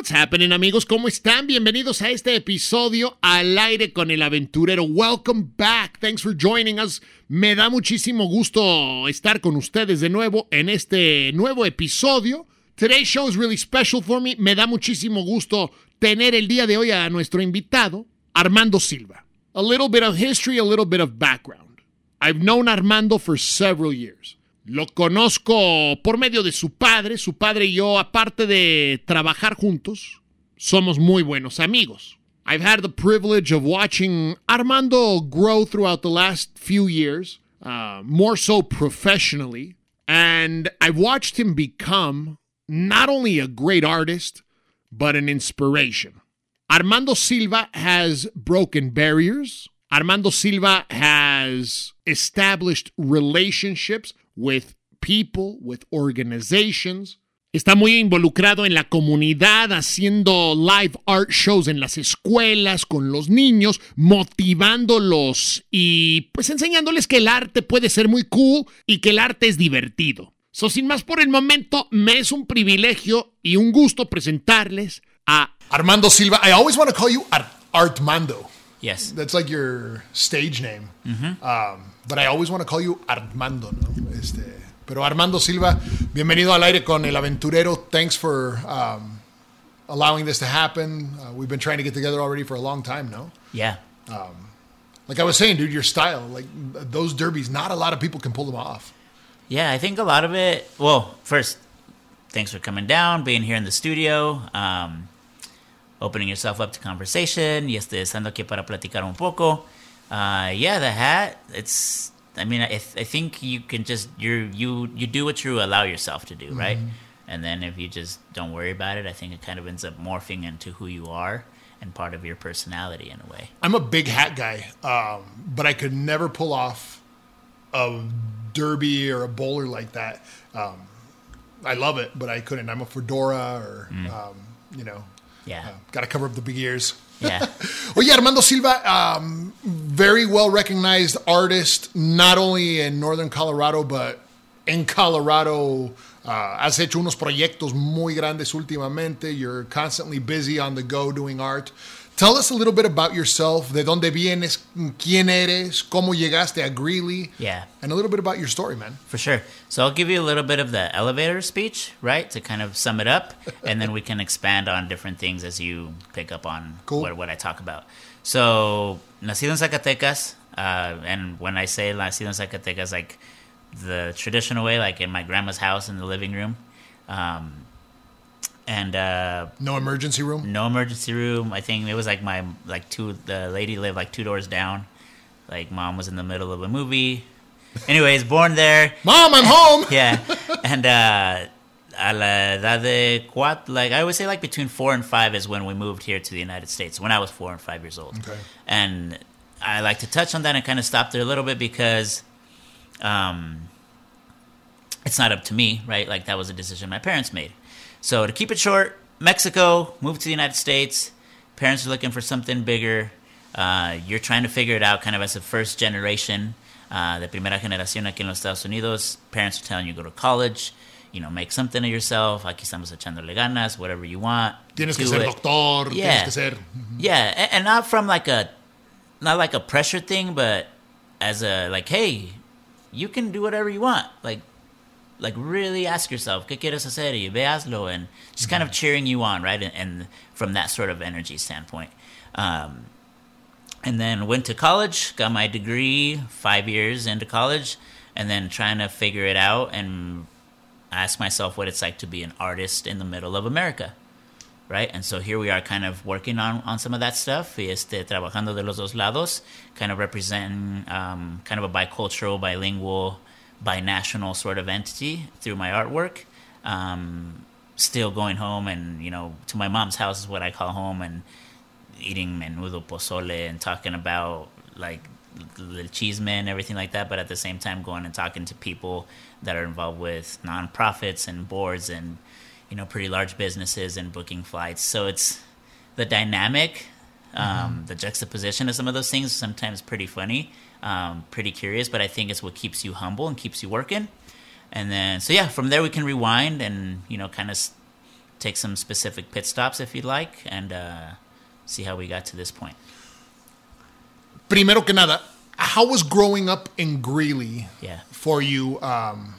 What's happening, amigos? ¿Cómo están? Bienvenidos a este episodio al aire con el aventurero. Welcome back. Thanks for joining us. Me da muchísimo gusto estar con ustedes de nuevo en este nuevo episodio. Today's show is really special for me. Me da muchísimo gusto tener el día de hoy a nuestro invitado, Armando Silva. A little bit of history, a little bit of background. I've known Armando for several years. Lo conozco por medio de su padre. Su padre y yo, aparte de trabajar juntos, somos muy buenos amigos. I've had the privilege of watching Armando grow throughout the last few years, uh, more so professionally. And I've watched him become not only a great artist, but an inspiration. Armando Silva has broken barriers. Armando Silva has established relationships with people, with organizations. Está muy involucrado en la comunidad, haciendo live art shows en las escuelas, con los niños, motivándolos y pues enseñándoles que el arte puede ser muy cool y que el arte es divertido. So, sin más por el momento, me es un privilegio y un gusto presentarles a Armando Silva. I always want to call you Ar- Artmando. Yes. That's like your stage name. Um, but I always want to call you Armando, ¿no? Este, pero Armando Silva, bienvenido al aire con El Aventurero. Thanks for um, allowing this to happen. Uh, we've been trying to get together already for a long time, no? Yeah. Like I was saying, dude, your style, like those derbies, not a lot of people can pull them off. Yeah, I think a lot of it. Well, first, thanks for coming down, being here in the studio, um, opening yourself up to conversation. Y este, estando aquí para platicar un poco. Uh, yeah, the hat. It's. I mean, I, I think you can just you you you do what you allow yourself to do, right? And then if you just don't worry about it, I think it kind of ends up morphing into who you are and part of your personality in a way. I'm a big hat guy, um, but I could never pull off a derby or a bowler like that. Um, I love it, but I couldn't. I'm a fedora or, um, you know, Yeah. got to cover up the big ears. Yeah. Oye, Armando Silva, um, very well recognized artist, not only in Northern Colorado, but in Colorado. Uh, has hecho unos proyectos muy grandes últimamente. You're constantly busy on the go doing art. Tell us a little bit about yourself, de dónde vienes, quién eres, cómo llegaste a Greeley, Yeah. and a little bit about your story, man. For sure. So I'll give you a little bit of the elevator speech, right, to kind of sum it up, and then we can expand on different things as you pick up on Cool. what, what I talk about. So, nacido en Zacatecas, uh, and when I say nacido en Zacatecas, like the traditional way, like in my grandma's house in the living room, um, and uh, No emergency room. no emergency room. I think it was like my like two. The lady lived like two doors down. Like mom was in the middle of a movie. Anyways, born there. Mom, I'm home. Yeah, and uh, a la edad de cuatro, like I would say, like between four and five is when we moved here to the United States. When I was four and five years old. Okay. And I like to touch on that and kind of stop there a little bit because, um, it's not up to me, right? Like that was a decision my parents made. So to keep it short, Mexico moved to the United States. Parents are looking for something bigger. Uh, you're trying to figure it out, kind of as a first generation, uh, de primera generación aquí en los Estados Unidos. Parents are telling you go to college, you know, make something of yourself. Aquí estamos echándole ganas, whatever you want. Tienes que ser it. doctor. Yeah. Tienes que ser. Yeah, and, and not from like a, not like a pressure thing, but as a like, hey, you can do whatever you want. Like, like really ask yourself, ¿qué quieres hacer? Y ve hazlo, and just kind of cheering you on, right? And, and from that sort of energy standpoint. Um, and then went to college, got my degree five years into college, and then trying to figure it out and ask myself what it's like to be an artist in the middle of America right? And so here we are kind of working on, on some of that stuff, y este, trabajando de los dos lados, kind of representing um, kind of a bicultural, bilingual, binational sort of entity through my artwork. Um, still going home and, you know, to my mom's house is what I call home and eating menudo pozole and talking about like the chisme and everything like that, but at the same time going and talking to people that are involved with nonprofits and boards and you know pretty large businesses and booking flights. So it's the dynamic, um, the juxtaposition of some of those things. Sometimes pretty funny, um, pretty curious, but I think it's what keeps you humble and keeps you working. And then so yeah, from there we can rewind and you know kind of take some specific pit stops if you'd like, and uh, see how we got to this point. Primero que nada, how was growing up in Greeley Yeah. for you? Um,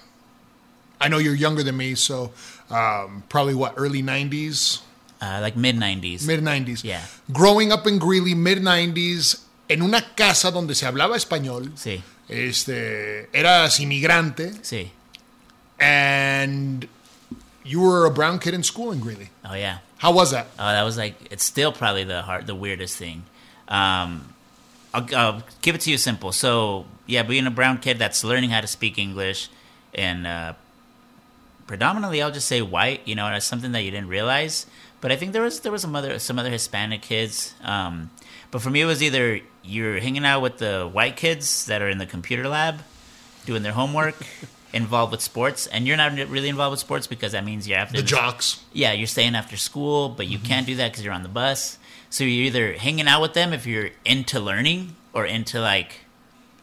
I know you're younger than me, so um, probably what early '90s, Uh, like mid 90s. mid '90s. Yeah. Growing up in Greeley, mid '90s, en una casa donde se hablaba español. Sí, Este, eras inmigrante, sí. and you were a brown kid in school in Greeley. Oh, yeah. How was that? Oh, that was like it's still probably the hard, the weirdest thing. Um, I'll, I'll give it to you simple. So yeah, being a brown kid that's learning how to speak English, and uh, predominantly I'll just say white. You know, and it's something that you didn't realize. But I think there was there was some other some other Hispanic kids. Um, but for me, it was either you're hanging out with the white kids that are in the computer lab, doing their homework. Involved with sports, and you're not really involved with sports because that means you're after The jocks. yeah, you're staying after school, but you mm-hmm. can't do that because you're on the bus. So you're either hanging out with them if you're into learning or into like,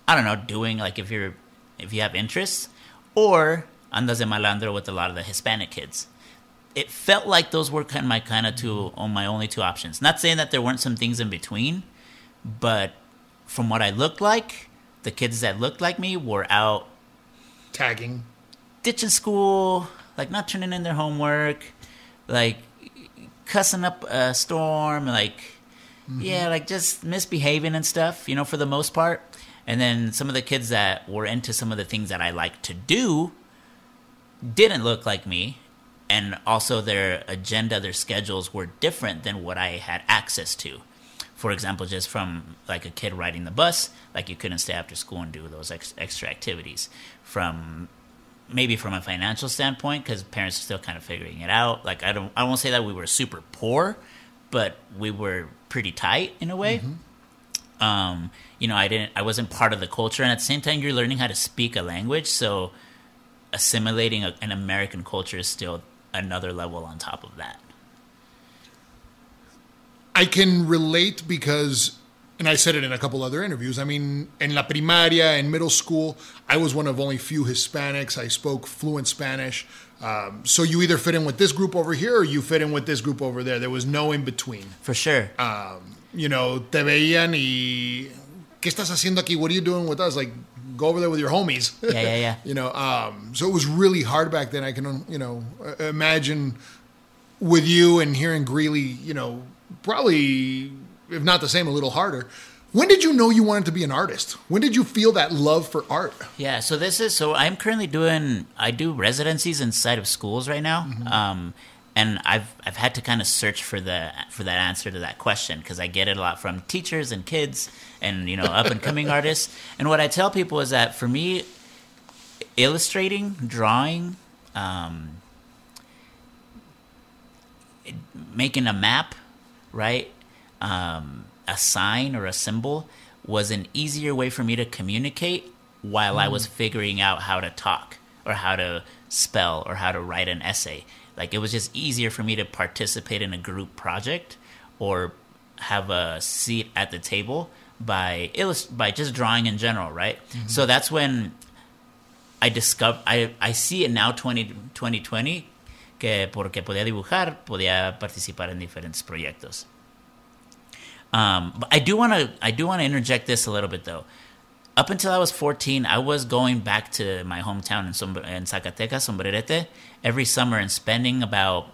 I don't know, doing like if you're if you have interests, or andas de malandro with a lot of the Hispanic kids. It felt like those were kind of my kind of two on my only two options. Not saying that there weren't some things in between, but from what I looked like, the kids that looked like me were out Tagging. ditching school, like not turning in their homework, like cussing up a storm, like mm-hmm. yeah, like just misbehaving and stuff, you know, for the most part. And then some of the kids that were into some of the things that I like to do didn't look like me. And also their agenda, their schedules were different than what I had access to. For example, just from like a kid riding the bus, like you couldn't stay after school and do those ex- extra activities. From maybe from a financial standpoint because parents are still kind of figuring it out. Like i don't i won't say that we were super poor but we were pretty tight in a way. Um you know i didn't i wasn't part of the culture. And at the same time you're learning how to speak a language. So assimilating a, an american culture is still another level on top of that I can relate because, and I said it in a couple other interviews. I mean, in la primaria, in middle school, I was one of only few Hispanics. I spoke fluent Spanish. Um, so you either fit in with this group over here or you fit in with this group over there. There was no in between. for sure You know, te veían y, ¿qué estás haciendo aquí? What are you doing with us? Like, go over there with your homies. Yeah, yeah, yeah. you know, um, so it was really hard back then. I can, you know, uh, imagine with you and here in Greeley, you know, probably, if not the same, a little harder. When did you know you wanted to be an artist? When did you feel that love for art? Yeah, so this is so I'm currently doing I do residencies inside of schools right now. Um and I've I've had to kind of search for the for that answer to that question because I get it a lot from teachers and kids and you know up and coming artists. And what I tell people is that for me illustrating, drawing, um making a map, right? Um, a sign or a symbol was an easier way for me to communicate while I was figuring out how to talk or how to spell or how to write an essay. Like it was just easier for me to participate in a group project or have a seat at the table by illust- by just drawing in general, right? So that's when I discover I, I see it now 20, 2020 que porque podía dibujar podía participar en diferentes proyectos. Um, but I do want to I do want to interject this a little bit though. Up until I was 14, I was going back to my hometown in, Sombre- in Zacatecas, Sombrerete, every summer and spending about,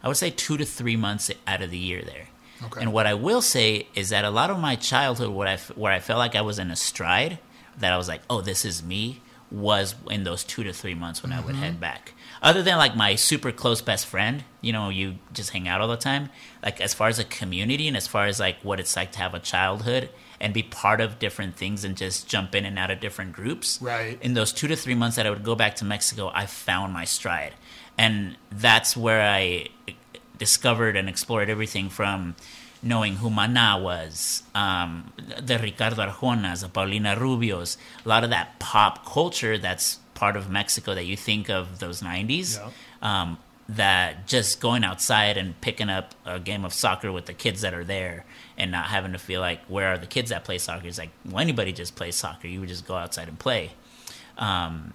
I would say, two to three months out of the year there. Okay. And what I will say is that a lot of my childhood, where I, f- where I felt like I was in a stride, that I was like, oh, this is me, was in those two to three months when I would mm-hmm. head back. Other than like my super close best friend, you know, you just hang out all the time. Like as far as a community and as far as like what it's like to have a childhood and be part of different things and just jump in and out of different groups. Right. In those two to three months that I would go back to Mexico, I found my stride. And that's where I discovered and explored everything from knowing who Maná was, um, the Ricardo Arjonas, the Paulina Rubios, a lot of that pop culture that's part of Mexico that you think of those 90s. Yeah. Um, that just going outside and picking up a game of soccer with the kids that are there and not having to feel like where are the kids that play soccer it's like well anybody just plays soccer you would just go outside and play um,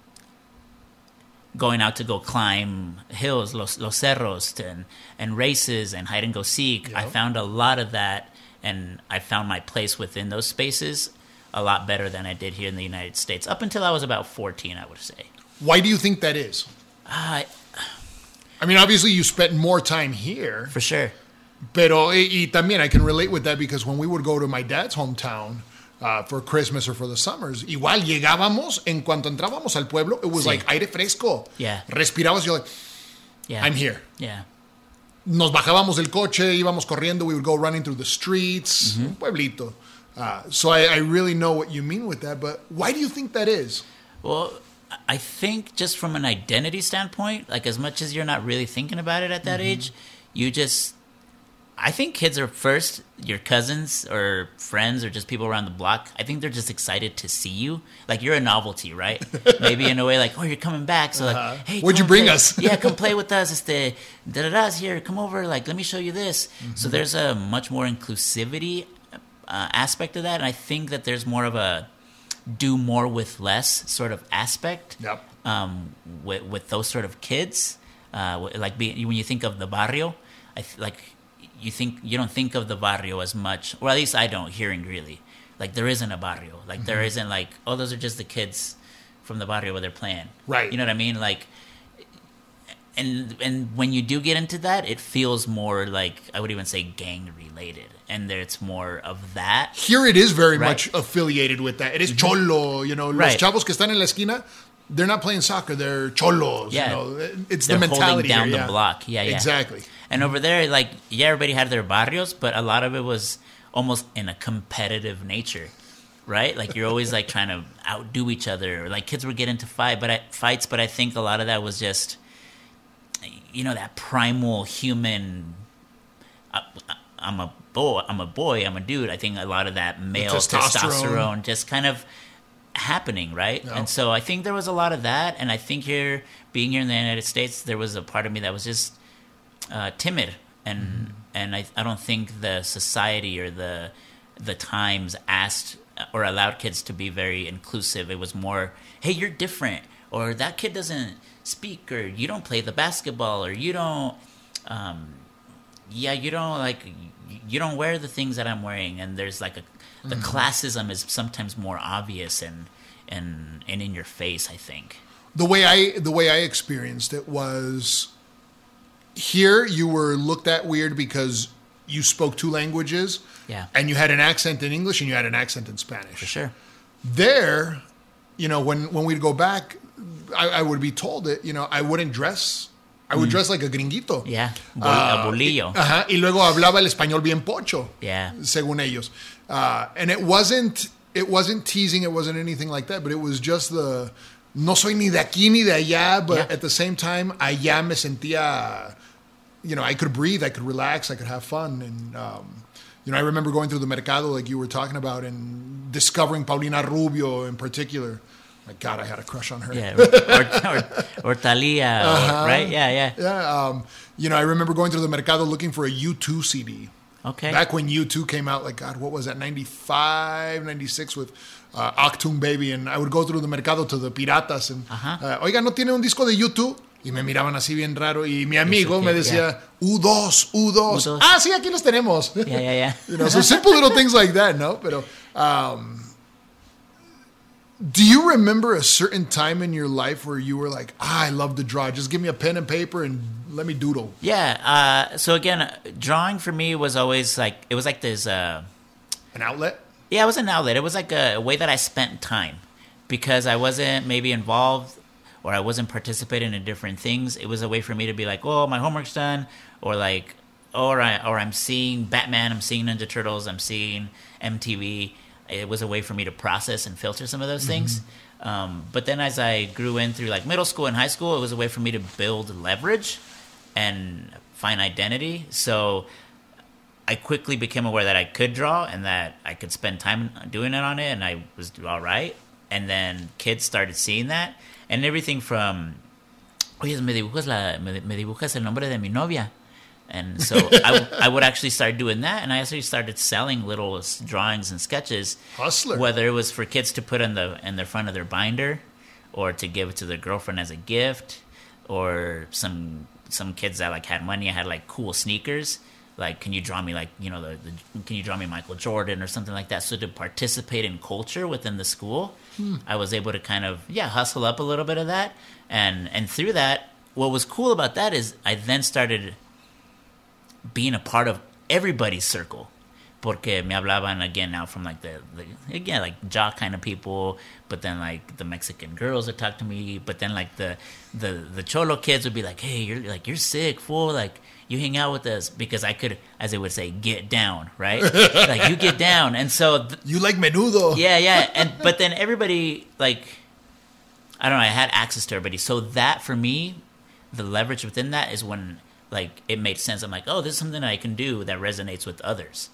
going out to go climb hills, los, los cerros, and and races and hide and go seek. I found a lot of that, and I found my place within those spaces a lot better than I did here in the United States. Up until I was about fourteen, I would say. Why do you think that is? Uh, I mean, obviously you spent more time here, for sure. Pero y, y también I can relate with that because when we would go to my dad's hometown uh, for Christmas or for the summers, igual llegábamos, en cuanto entrábamos al pueblo, it was Sí. like aire fresco. Yeah. Respirabas, you're like, Yeah, I'm here. Yeah. Nos bajábamos del coche, íbamos corriendo, we would go running through the streets, un pueblito. Uh, so I, I really know what you mean with that, but why do you think that is? Well, I think just from an identity standpoint, like as much as you're not really thinking about it at that age, you just. I think kids are first your cousins or friends or just people around the block. I think they're just excited to see you. Like you're a novelty, right? Maybe in a way, like oh, you're coming back. So like, hey, What'd you bring play- us? yeah, come play with us. It's the da da da's here. Come over. Like, let me show you this. So there's a much more inclusivity uh, aspect of that, and I think that there's more of a do more with less sort of aspect Yep. um, with, with those sort of kids. Uh, like be, when you think of the barrio, I th- like you think you don't think of the barrio as much, or at least I don't. Hearing really, like there isn't a barrio. Like there mm-hmm. isn't like oh those are just the kids from the barrio where they're playing. Right. You know what I mean? Like. And and when you do get into that, it feels more like I would even say gang related, and there it's more of that. Here it is very Right. much affiliated with that. It is mm-hmm. cholo, you know, los chavos que están en la esquina, they're not playing soccer, they're cholos, Yeah. you know. It's They're the holding mentality down here, the yeah. block. Yeah, yeah. Exactly. And over there, like, yeah, everybody had their barrios, but a lot of it was almost in a competitive nature, right? Like you're always like trying to outdo each other. Like kids would get into fight, but I, fights, but I think a lot of that was just, you know, that primal human. I, I'm a boy. I'm a boy. I'm a dude. I think a lot of that male testosterone. testosterone just kind of happening, right? Yeah. And so I think there was a lot of that. And I think here, being here in the United States, there was a part of me that was just uh, timid, and and I, I don't think the society or the the times asked or allowed kids to be very inclusive. It was more, hey, you're different, or that kid doesn't speak, or you don't play the basketball, or you don't. Um, yeah, you don't like you don't wear the things that I'm wearing, and there's like a the classism is sometimes more obvious and and and in your face. I think. the way I the way I experienced it was here you were looked at weird because you spoke two languages Yeah. and you had an accent in English and you had an accent in Spanish. For sure. There, you know, when when we'd go back, I, I would be told that you know I wouldn't dress. I would dress like a gringuito. Mm. Yeah. Bol- a bolillo. Ajá, y luego hablaba el español bien pocho. Yeah. Según ellos. Uh, and it wasn't it wasn't teasing, it wasn't anything like that, but it was just the no soy ni de aquí ni de allá, but Yeah. at the same time allá me sentía you know, I could breathe, I could relax, I could have fun and um, you know, I remember going through the mercado like you were talking about and discovering Paulina Rubio in particular. My God, I had a crush on her. Yeah, or, or, or Thalia, or- right? Yeah, yeah. Yeah, um, you know, I remember going through the mercado looking for a U2 CD. Okay. Back when U2 came out, like, God, what was that, 95, 96 with uh, Achtung Baby. And I would go through the mercado to the piratas and, uh, oiga, ¿no tiene un disco de U2? Y me miraban así bien raro. Y mi amigo me decía, U2, U2. U2. Ah, sí, aquí los tenemos. Yeah, yeah, yeah. you know, so simple little things like that, no? Pero, um, do you remember a certain time in your life where you were like, ah, I love to draw. Just give me a pen and paper and let me doodle. Yeah. Uh, so again, drawing for me was always like it was like this. Uh, An outlet? Yeah, it was an outlet. It was like a, way that I spent time because I wasn't maybe involved or I wasn't participating in different things. It was a way for me to be like, oh, my homework's done, or like, or I or I'm seeing Batman, I'm seeing Ninja Turtles, I'm seeing MTV. It was a way for me to process and filter some of those things. Um, but then as I grew in through like middle school and high school, it was a way for me to build leverage and find identity. So I quickly became aware that I could draw and that I could spend time doing it on it, and I was all right. And then kids started seeing that, and everything from, oye, me dibujas la, me, me dibujas el nombre de mi novia, and so I, I would actually start doing that, and I actually started selling little drawings and sketches, Hustler. whether it was for kids to put in the in the front of their binder, or to give it to their girlfriend as a gift, or some some kids that like had money had like cool sneakers. Like, can you draw me like you know the, the can you draw me Michael Jordan or something like that? So to participate in culture within the school, hmm. I was able to kind of yeah hustle up a little bit of that, and and through that, what was cool about that is I then started being a part of everybody's circle. Porque me hablaban again now from like the, the again like jock kind of people, but then like the Mexican girls would talk to me, but then like the the the cholo kids would be like, hey, you're like you're sick, fool, like you hang out with us because I could, as they would say, get down, right? like you get down, and so th- You like menudo. yeah, yeah, and but then everybody like, I don't know, I had access to everybody, so that for me, the leverage within that is when like it made sense. I'm like, oh, this is something I can do that resonates with others.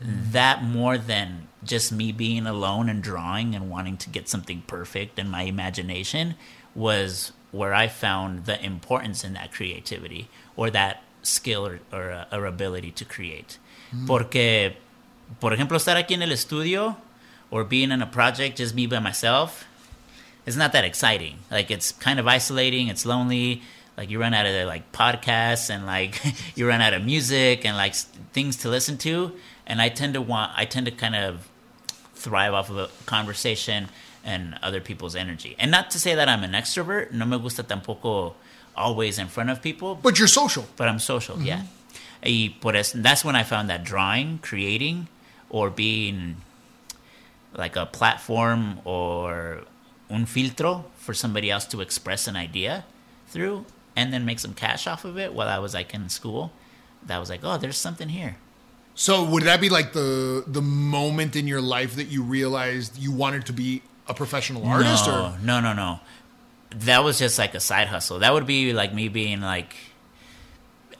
That more than just me being alone and drawing and wanting to get something perfect in my imagination was where I found the importance in that creativity or that skill or, or, uh, or ability to create. Porque, por ejemplo, estar aquí en el estudio or being in a project just me by myself, it's not that exciting. Like it's kind of isolating. It's lonely. Like you run out of like podcasts and like you run out of music and like things to listen to. And I tend to want. I tend to kind of thrive off of a conversation and other people's energy. And not to say that I'm an extrovert. No me gusta tampoco always in front of people. But you're social. But I'm social. Yeah. Mm-hmm. Y por eso, that's when I found that drawing, creating, or being like a platform or un filtro for somebody else to express an idea through and then make some cash off of it while I was like in school. That was like, oh, there's something here. So would that be like the the moment in your life that you realized you wanted to be a professional artist? no, Or no, no, no. That was just like a side hustle. That would be like me being like,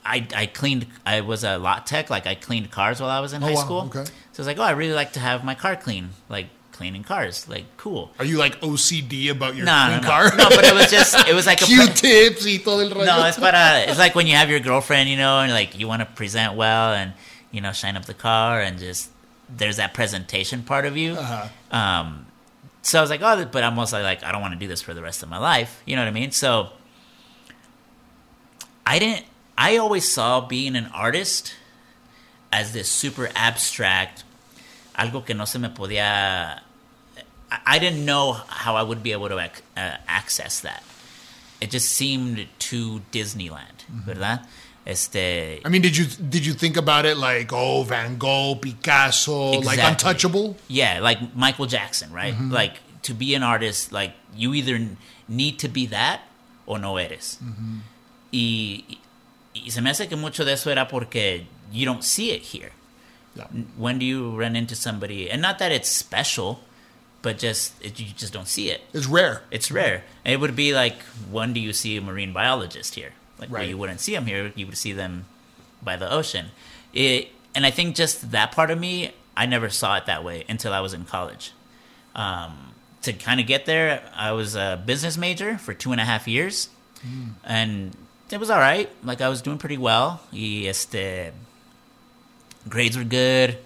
I I cleaned. I was a lot tech. Like I cleaned cars while I was in Oh, high wow, school. okay. So it's like, oh, I really like to have my car clean. Like cleaning cars. Like cool. are you like OCD about your No, no, clean no, car? no. But it was just it was like a pre- Q-tips y todo no. It's para. It's like when you have your girlfriend, you know, and like you want to present well and you know shine up the car and just there's that presentation part of you. Uh-huh. Um, so I was like, oh, but I'm also like, I don't want to do this for the rest of my life. You know what I mean? So I didn't. I always saw being an artist as this super abstract, algo que no se me podía. I, didn't know how I would be able to ac- uh, access that. It just seemed too Disneyland, ¿verdad? Este, I mean, did you did you think about it like oh Van Gogh, Picasso, like untouchable? Yeah, like Michael Jackson, right? Mm-hmm. Like to be an artist, like you either need to be that o no eres. Mm-hmm. Y, y se me hace que mucho de eso era porque you don't see it here. Yeah. When do you run into somebody, and not that it's special, but just it, you just don't see it. It's rare. It's rare. It would be like when do you see a marine biologist here? Like Right. you wouldn't see them here, you would see them by the ocean. It, and I think just that part of me, I never saw it that way until I was in college. Um, to kind of get there, I was a business major for two and a half years, and it was all right. Like I was doing pretty well. Este, grades were good.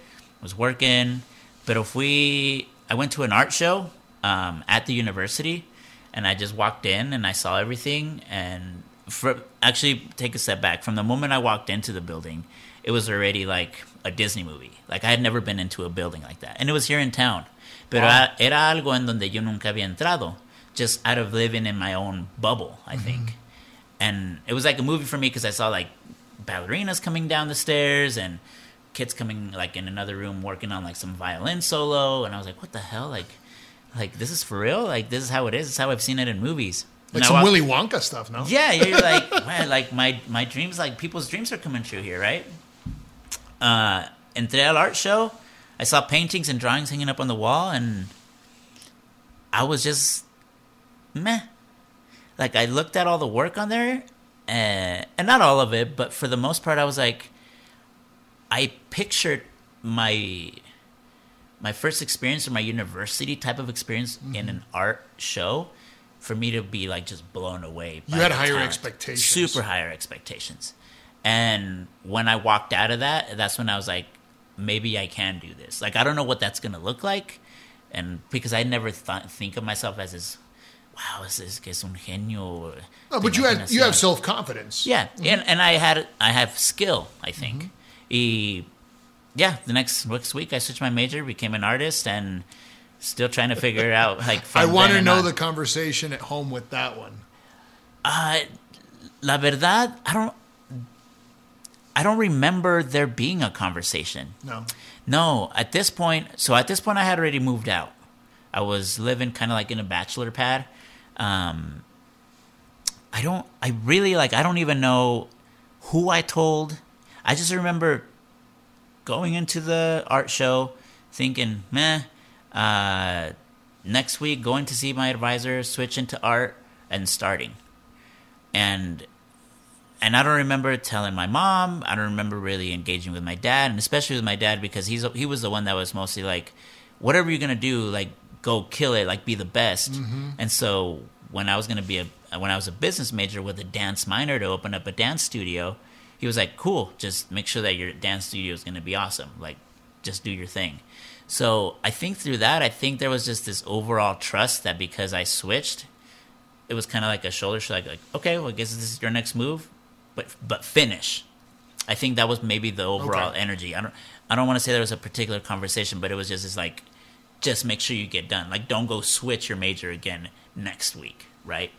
Was working, pero we, I went to an art show um, at the university, and I just walked in and I saw everything. And for actually, take a step back. From the moment I walked into the building, it was already like a Disney movie. Like I had never been into a building like that, and it was here in town. Pero Wow. era, era algo en donde yo nunca había entrado, just out of living in my own bubble. I mm-hmm. think and it was like a movie for me because I saw like ballerinas coming down the stairs and kids coming like in another room working on like some violin solo, and I was like, what the hell, like, like this is for real, like this is how it is. It's how I've seen it in movies. Like And some Willy Wonka stuff, no? yeah, you're like, man, like my my dreams, like people's dreams are coming true here, right? Uh, al art show. I saw paintings and drawings hanging up on the wall, and I was just meh. Like I looked at all the work on there, and, and not all of it, but for the most part, I was like, I pictured my my first experience or my university type of experience in an art show for me to be like just blown away. You had higher talent. expectations. super higher expectations. And when I walked out of that, that's when I was like, maybe I can do this. Like I don't know what that's gonna look like, and because I never thought think of myself as this, wow, this is que es un genio. No, but you had you have self confidence. Yeah, mm-hmm. and and I had I have skill. I think. Y, mm-hmm. yeah, the next next week I switched my major, became an artist, and still trying to figure it out like. I want to know on. the conversation at home with that one. Uh, la verdad, I don't. I don't remember there being a conversation. No. No, at this point, so at this point, I had already moved out. I was living kind of like in a bachelor pad. Um, I don't, I really like, I don't even know who I told. I just remember going into the art show thinking, meh, uh, next week going to see my advisor, switch into art, and starting. And and I don't remember telling my mom. I don't remember really engaging with my dad, and especially with my dad because he's he was the one that was mostly like, whatever you're gonna do, like go kill it, like be the best. And so when I was gonna be a when I was a business major with a dance minor to open up a dance studio, he was like, cool, just make sure that your dance studio is gonna be awesome. Like, just do your thing. So I think through that, I think there was just this overall trust that because I switched, it was kind of like a shoulder shrug, like, okay, well, I guess this is your next move, but but finish. I think that was maybe the overall Okay. energy. I don't I don't want to say there was a particular conversation, but it was just this like, just make sure you get done. Like, don't go switch your major again next week, right?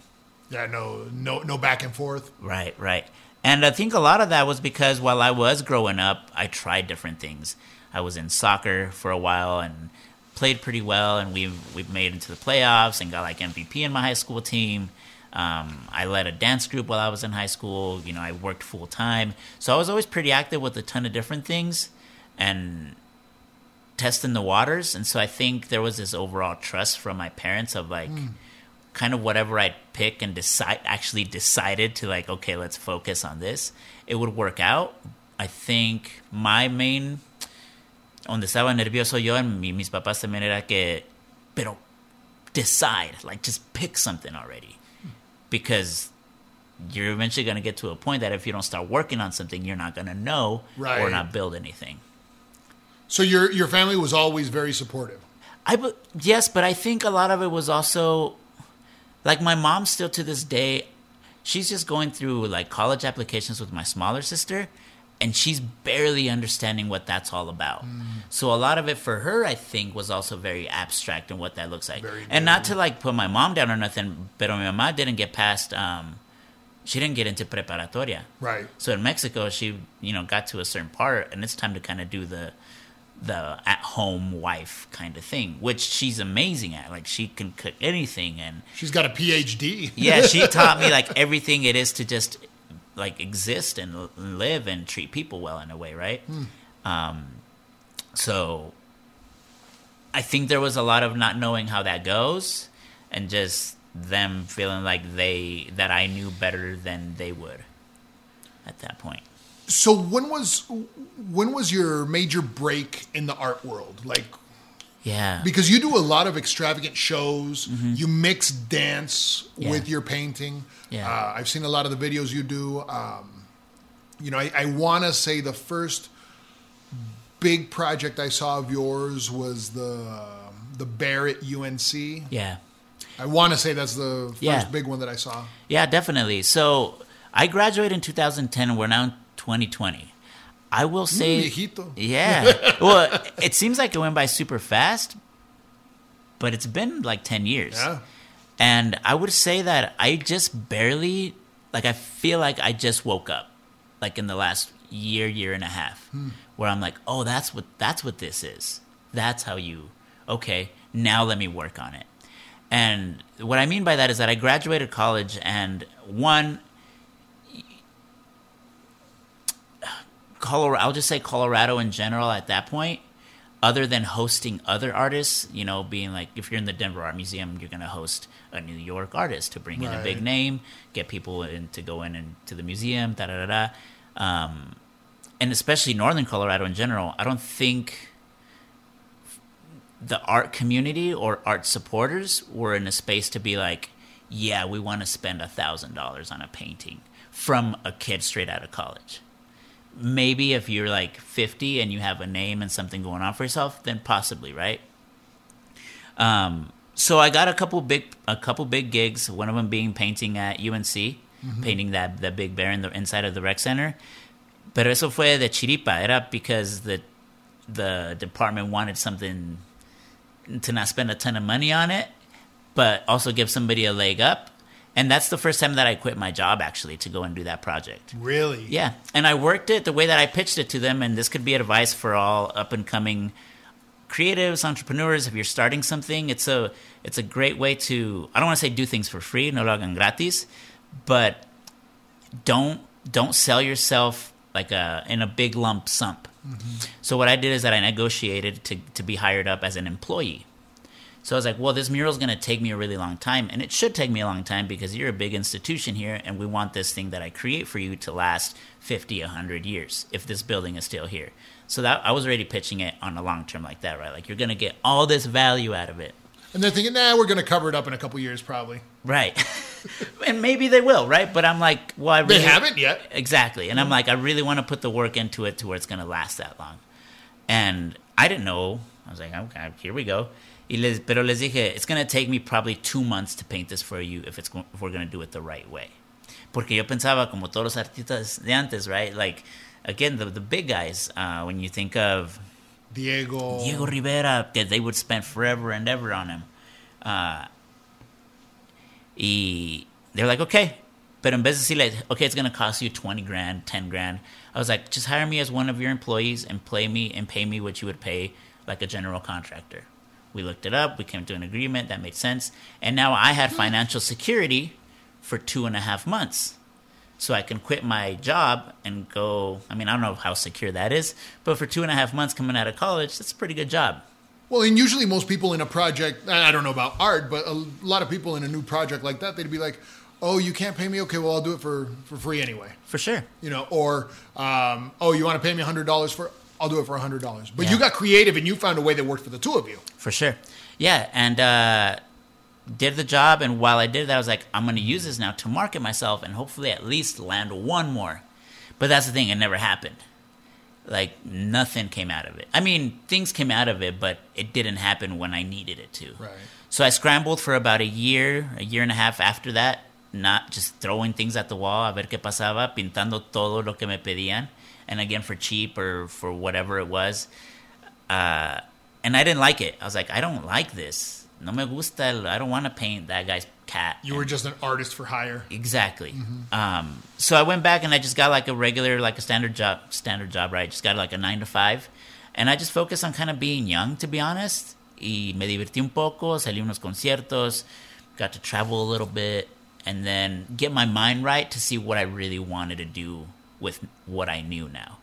Yeah, no, no, no back and forth. Right, right. And I think a lot of that was because while I was growing up, I tried different things. I was in soccer for a while and played pretty well, and we we made it into the playoffs and got like MVP in my high school team. Um, I led a dance group while I was in high school. You know, I worked full time, so I was always pretty active with a ton of different things, and testing the waters. And so I think there was this overall trust from my parents of like kind of whatever I'd pick and decide actually decided to like, okay, let's focus on this. It would work out. I think my main donde estaba nervioso yo and mi, mis papás también era que pero decide, like just pick something already. Because you're eventually going to get to a point that if you don't start working on something, you're not going to know or not build anything. So your your family was always very supportive. I yes, but I think a lot of it was also like my mom still to this day she's just going through like college applications with my smaller sister and she's barely understanding what that's all about. So a lot of it for her I think was also very abstract and what that looks like. Very and not to like put my mom down or nothing, but my mom didn't get past um she didn't get into preparatoria. Right. So in Mexico, she you know got to a certain part, and it's time to kind of do the the at home wife kind of thing, which she's amazing at. Like she can cook anything, and She's got a PhD. yeah, she taught me like everything it is to just like exist and live and treat people well in a way, right? Um, so I think there was a lot of not knowing how that goes, and just them feeling like they that I knew better than they would at that point. So when was when was your major break in the art world? Like Yeah. because you do a lot of extravagant shows. You mix dance Mm-hmm. Yeah. with your painting. Yeah. Uh, I've seen a lot of the videos you do. Um, you know, I, I want to say the first big project I saw of yours was the the Barrett UNC. yeah. I want to say that's the first Yeah. big one that I saw. Yeah, definitely. So I graduated in 2010. We're now in 2020. I will mm, say, viejito. yeah. well, it seems like it went by super fast, but it's been like 10 years. Yeah. And I would say that I just barely, like, I feel like I just woke up, like in the last year, year and a half, hmm. where I'm like, oh, that's what that's what this is. That's how you. Okay, now let me work on it. And what I mean by that is that I graduated college, and one, Colorado, I'll just say Colorado in general at that point, other than hosting other artists, you know, being like, if you're in the Denver Art Museum, you're going to host a New York artist to bring in a big name, get people in to go in and to the museum, da da da da. Um, and especially Northern Colorado in general, I don't think the art community or art supporters were in a space to be like, yeah, we want to spend a thousand dollars on a painting from a kid straight out of college. Maybe if you're like 50 and you have a name and something going on for yourself, then possibly, right? Um, so I got a couple big a couple big gigs. One of them being painting at UNC, painting that that big bear in the inside of the rec center. Pero eso fue de chiripa. Era because the the department wanted something to not spend a ton of money on it, but also give somebody a leg up. And that's the first time that I quit my job actually to go and do that project. Really? Yeah, and I worked it the way that I pitched it to them, and this could be advice for all up and coming creatives, entrepreneurs. If you're starting something, it's a it's a great way to I don't want to say do things for free, no lo hagan gratis, but don't don't sell yourself like a in a big lump sum. Mm-hmm. So what I did is that I negotiated to to be hired up as an employee. So I was like, well, this mural is going to take me a really long time, and it should take me a long time because you're a big institution here, and we want this thing that I create for you to last 50, 100 years if this building is still here. So that I was already pitching it on a long term like that, right? Like you're going to get all this value out of it. And they're thinking, nah, we're going to cover it up in a couple years, probably. Right. and maybe they will, right? But I'm like, well, I really They haven't yet. Exactly. And I'm mm-hmm. like, I really want to put the work into it to where it's going to last that long. And I didn't know. I was like, okay, here we go. Y les, pero les dije, it's going to take me probably two months to paint this for you if, it's, if we're going to do it the right way. Porque yo pensaba, como todos los artistas de antes, right? Like, again, the, the big guys, uh, when you think of Diego. Diego Rivera, que they would spend forever and ever on him. Uh, y they're like, okay. But vez de decirle, okay, it's going to cost you 20 grand, 10 grand, I was like, just hire me as one of your employees and play me and pay me what you would pay like a general contractor. We looked it up, we came to an agreement that made sense. And now I had financial security for two and a half months. So I can quit my job and go. I mean, I don't know how secure that is, but for two and a half months coming out of college, that's a pretty good job. Well, and usually most people in a project, I don't know about art, but a lot of people in a new project like that, they'd be like, oh, you can't pay me? Okay, well, I'll do it for, for free anyway. For sure. You know, or, um, oh, you want to pay me $100 for I'll do it for $100. But Yeah. you got creative and you found a way that worked for the two of you. For sure. Yeah, and uh, did the job. And while I did that, I was like, I'm going to use this now to market myself and hopefully at least land one more. But that's the thing, it never happened. Like, nothing came out of it. I mean, things came out of it, but it didn't happen when I needed it to. Right. So I scrambled for about a year, a year and a half after that, not just throwing things at the wall, a ver qué pasaba, pintando todo lo que me pedían, and again for cheap or for whatever it was. Uh, and I didn't like it. I was like, I don't like this. No me gusta. el- I don't want to paint that guy's cat. You were just an artist for hire. Exactly. Um, so I went back and I just got like a regular, like a standard job, standard job, right? Just got like a nine to five, and I just focused on kind of being young, to be honest. Y me divertí un poco, salí unos conciertos, got to travel a little bit, and then get my mind right to see what I really wanted to do with what I knew now.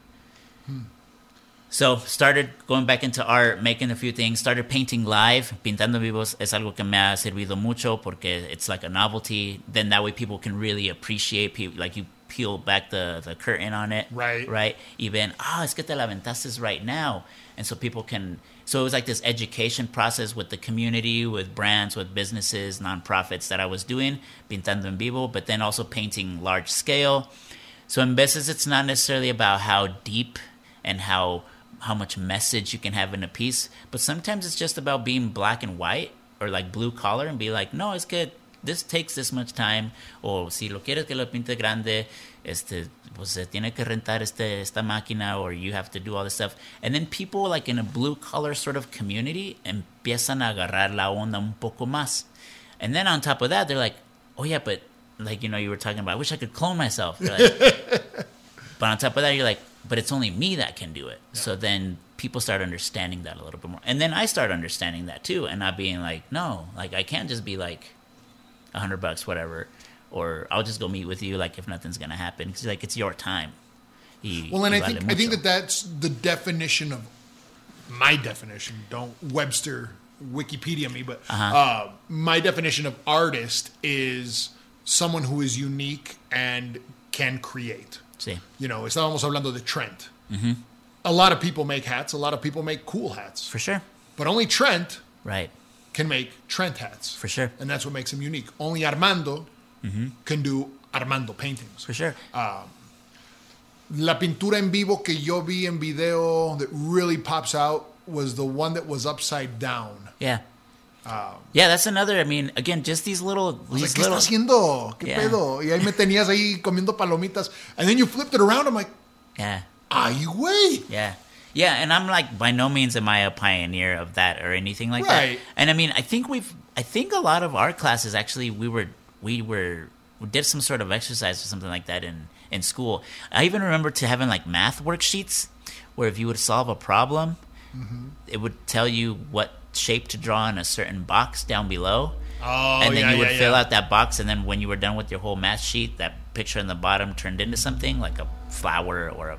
So started going back into art, making a few things. Started painting live. Pintando vivos es algo que me ha servido mucho porque it's like a novelty. Then that way people can really appreciate. pe- Like you peel back the, the curtain on it. Right. Right. Even ah, es que te la aventaste right now, and so people can. So it was like this education process with the community, with brands, with businesses, nonprofits that I was doing, pintando en vivo, but then also painting large scale. So in business, it's not necessarily about how deep and how how much message you can have in a piece, but sometimes it's just about being black and white or like blue collar and be like, no, it's good. This takes this much time. O si lo quieres que lo pinte grande, este, pues se tiene que rentar este esta máquina, or you have to do all this stuff. And then people like in a blue collar sort of community empiezan a agarrar la onda un poco más. And then on top of that, they're like, oh yeah, but like you know, you were talking about, I wish I could clone myself. Like, but on top of that, you're like, but it's only me that can do it. So then people start understanding that a little bit more. And then I start understanding that too and not being like, no, like I can't just be like a hundred bucks, whatever. Or I'll just go meet with you like if nothing's going to happen. Cause like, it's your time. Y- Well, and I think I think that that's the definition of my definition. Don't Webster Wikipedia me, but Uh-huh. uh, my definition of artist is someone who is unique and can create. Sí. You know, estábamos hablando de Trent. Mm-hmm. A lot of people make hats. A lot of people make cool hats, For sure. but only Trent Right. can make Trent hats. For sure. and that's what makes him unique. Only Armando can do Armando paintings. For sure. La pintura en vivo que yo vi en video that really pops out was the one that was upside down. yeah. Yeah, that's another. I mean, again, just these little, these like, ¿qué está little. haciendo? ¿Qué Yeah. pedo? Y ahí me tenías ahí comiendo palomitas. And then you flipped it around. I'm like, Yeah, ay, güey. yeah, yeah. And I'm like, by no means am I a pioneer of that or anything like Right. that. And I mean, I think we've, I think a lot of our classes actually, we were, we were, we did some sort of exercise or something like that in in school. I even remember to having like math worksheets where if you would solve a problem, Mm-hmm. it would tell you what shape to draw in a certain box down below. Oh, and then yeah, you would yeah, fill yeah. out that box, and then when you were done with your whole math sheet, that picture in the bottom turned into something like a flower or a,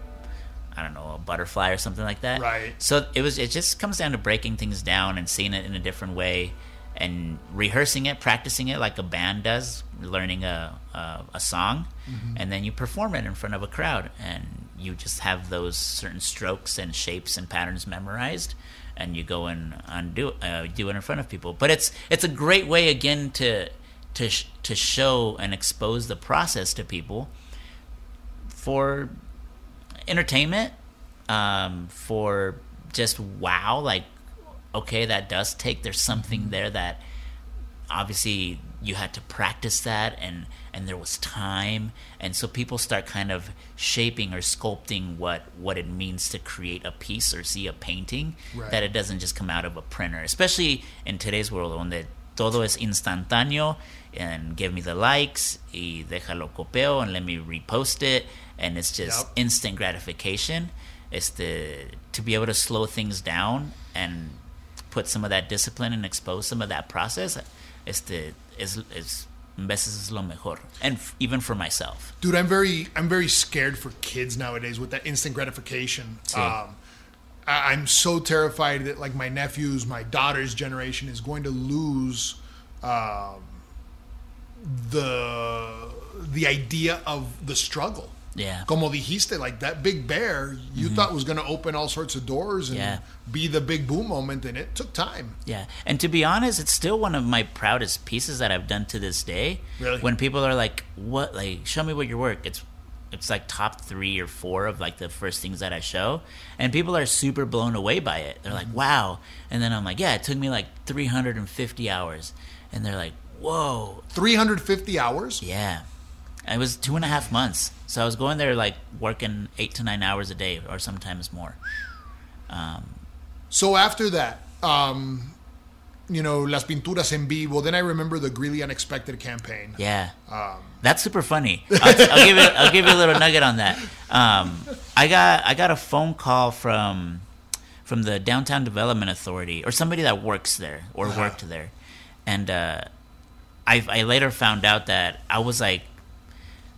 I don't know, a butterfly or something like that. Right. So it was. It just comes down to breaking things down and seeing it in a different way, and rehearsing it, practicing it like a band does, learning a a, a song, Mm-hmm. and then you perform it in front of a crowd, and you just have those certain strokes and shapes and patterns memorized and you go and undo uh, do it in front of people. But it's it's a great way again to to sh- to show and expose the process to people for entertainment, um, for just wow, like okay, that does take. There's something there that obviously you had to practice that and and there was time and so people start kind of shaping or sculpting what what it means to create a piece or see a painting Right. that it doesn't just come out of a printer especially in today's world when the todo es instantáneo and give me the likes y déjalo copio and let me repost it and it's just Yep. instant gratification este to be able to slow things down and put some of that discipline and expose some of that process este es, es en veces es lo mejor and f- even for myself Dude, I'm very I'm very scared for kids nowadays with that instant gratification. Sí. Um, I, I'm so terrified that like my nephews, my daughter's generation is going to lose um, the the idea of the struggle. Yeah. Como dijiste, like that big bear, you mm-hmm. thought was going to open all sorts of doors and Yeah. be the big boom moment, and it took time. Yeah, and to be honest, it's still one of my proudest pieces that I've done to this day. Really? When people are like, "What? Like, show me what your work." It's it's like top three or four of like the first things that I show, and people are super blown away by it. They're like, mm-hmm. "Wow!" And then I'm like, "Yeah, it took me like 350 hours," and they're like, "Whoa!" 350 hours. Yeah, it was two and a half months. So I was going there like working eight to nine hours a day, or sometimes more. So after that, um, you know, Las Pinturas en Vivo, then I remember the Greeley Unexpected campaign. Yeah, that's super funny. I'll, I'll give you I'll give you a little nugget on that. Um, I got I got a phone call from from the Downtown Development Authority or somebody that works there or Uh-huh. worked there, and uh, I I later found out that I was like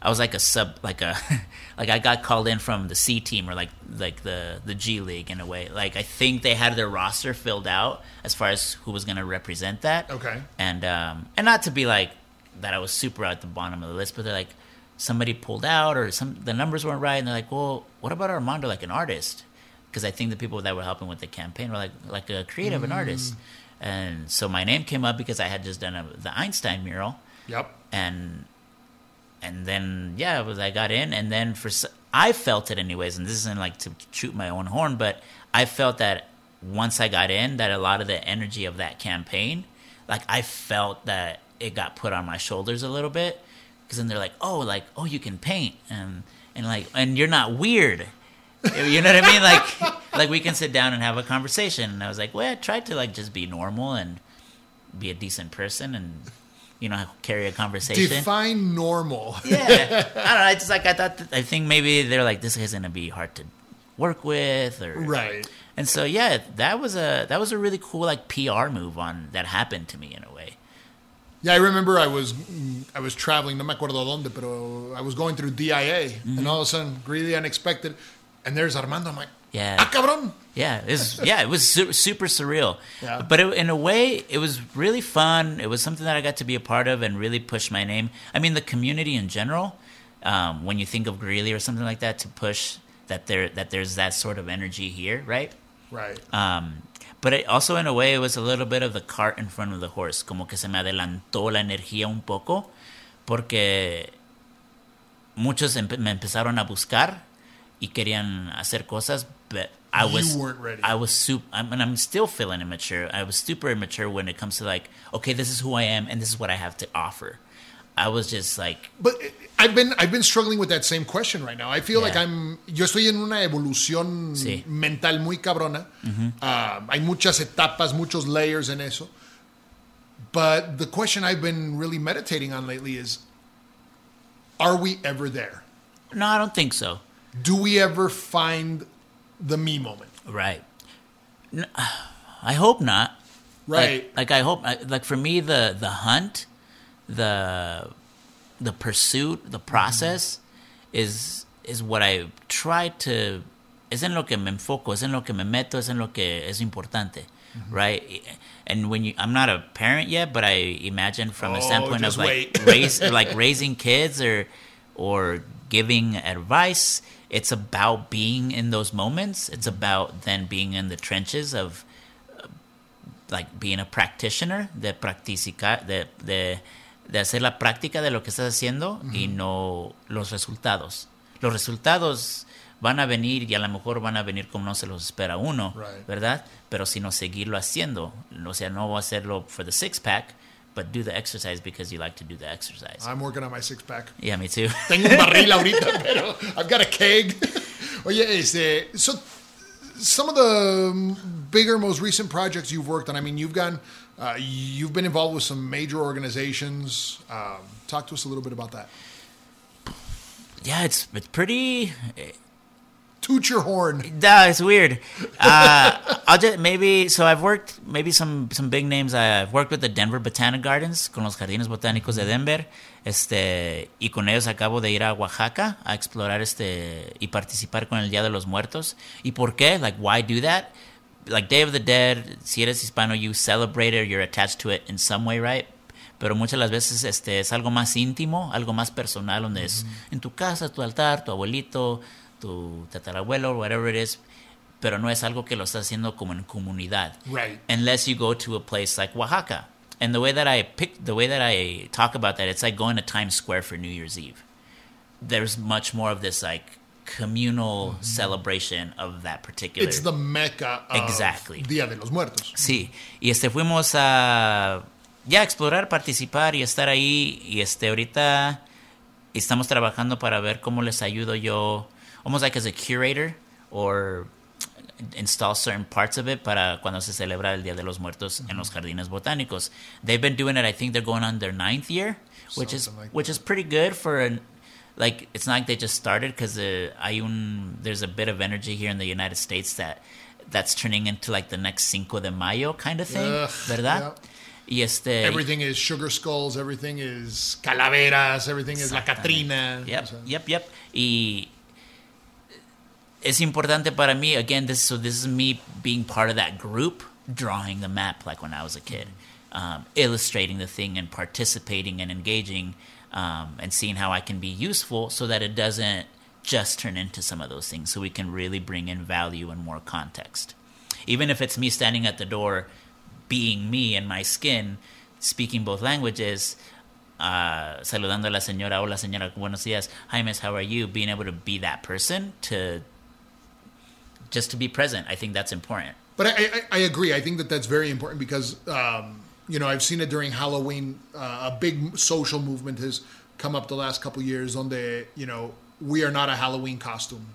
I was like a sub like a like I got called in from the C team or like like the the G League in a way. Like I think they had their roster filled out as far as who was going to represent that Okay. and um, and not to be like that I was super at the bottom of the list, but they're like somebody pulled out or some the numbers weren't right, and they're like, well, what about Armando, like an artist? Because I think the people that were helping with the campaign were like like a creative, an artist, and so my name came up because I had just done a, the Einstein mural, Yep. and and then yeah, it was I got in, and then for I felt it anyways, and this isn't like to shoot my own horn, but I felt that once I got in, that a lot of the energy of that campaign, like I felt that it got put on my shoulders a little bit, because then they're like, oh, like oh, you can paint, and and like and you're not weird. You know what I mean? Like, like we can sit down and have a conversation. And I was like, well, I tried to like just be normal and be a decent person and you know carry a conversation. Define normal. yeah, I don't know. I just like I thought. That, I think maybe they're like this guy's gonna be hard to work with, or Right. And so yeah, that was a that was a really cool like PR move on that happened to me in a way. Yeah, I remember I was I was traveling, no me acuerdo dónde, pero I was going through DIA, Mm-hmm. and all of a sudden, really unexpected, and there's Armando. I'm like, Yeah. ah, cabrón. Yeah, it was, yeah, it was su- super surreal. Yeah. But it, in a way, it was really fun. It was something that I got to be a part of and really push my name. I mean, the community in general. Um, when you think of Greeley or something like that, to push that there that there's that sort of energy here, right? Right. Um, but it, also in a way, it was a little bit of the cart in front of the horse. Como que se me adelantó la energía un poco, porque muchos empe- me empezaron a buscar y querían hacer cosas, but I You was weren't ready. I was super, I mean, I'm still feeling immature. I was super immature when it comes to like, okay, this is who I am and this is what I have to offer. I was just like, But I've been I've been struggling with that same question right now. I feel like I'm yo estoy en una evolución Sí. mental muy cabrona. Ah, hay muchas etapas, muchos layers en eso. But the question I've been really meditating on lately is are we ever there? no, I don't think so. Do we ever find the me moment? Right. Uh, I hope not. Right. Like, like I hope. Like for me, the the hunt, the the pursuit, the mm-hmm. process, is is what I try to. Es en lo que me enfoco. Es en lo que me meto. Es en lo que es importante. Mm-hmm. Right. And when you, I'm not a parent yet, but I imagine from Oh, a standpoint of like raise, like raising kids or or giving advice. It's about being in those moments. It's about then being in the trenches of like being a practitioner, de practicar, de, de, de hacer la práctica de lo que estás haciendo y no los resultados. Los resultados van a venir y a lo mejor van a venir como no se los espera uno, Right. ¿verdad? Pero si no seguirlo haciendo, o sea, no hacerlo for the six pack, but do the exercise because you like to do the exercise. I'm working on my six pack. yeah, me too. Tengo un barril ahorita, pero I've got a keg. Oye, este, so some of the bigger, most recent projects you've worked on. I mean, you've gone, uh, you've been involved with some major organizations. Um, talk to us a little bit about that. yeah, it's it's pretty Toot your horn. Nah, it's weird. Uh, I'll just maybe so I've worked maybe some some big names. I've worked with the Denver Botanic Gardens con los jardines botánicos de Denver. Este y con ellos acabo de ir a Oaxaca a explorar este y participar con el Día de los Muertos. ¿Y por qué? Like why do that? Like Day of the Dead, si eres hispano, you celebrate it, you're attached to it in some way, right? pero muchas las veces este es algo más íntimo, algo más personal, donde es en tu casa, tu altar, tu abuelito, tu tatarabuelo, whatever it is, pero no es algo que lo estás haciendo como en comunidad. Right. Unless you go to a place like Oaxaca. And the way that I pick, the way that I talk about that, it's like going to Times Square for New Year's Eve. There's much more of this like communal mm-hmm. celebration of that particular. It's the mecca of Exactly. Día de los Muertos. Sí, y este fuimos a ya explorar, participar y estar ahí y este ahorita estamos trabajando para ver cómo les ayudo yo, almost like as a curator or install certain parts of it para cuando se celebra el Día de los Muertos en los jardines botánicos. They've been doing it, I think they're going on their ninth year, which is like which is pretty good for an like it's not like they just started because uh, there's a bit of energy here in the United States that that's turning into like the next Cinco de Mayo kind of thing, Ugh, ¿verdad? Y este Everything is sugar skulls. Everything is calaveras. Everything is la Catrina. Yep, yep, yep. Y es importante para mí, again, this, so this is me being part of that group, drawing the map like when I was a kid, um, illustrating the thing and participating and engaging um, and seeing how I can be useful so that it doesn't just turn into some of those things, so we can really bring in value and more context. Even if it's me standing at the door, being me in my skin, speaking both languages, uh, saludando a la señora, hola señora, buenos días, hi how are you? Being able to be that person to just to be present, I think that's important. But I, I, I agree. I think that that's very important because, um, you know, I've seen it during Halloween. Uh, a big social movement has come up the last couple years on the, you know, we are not a Halloween costume.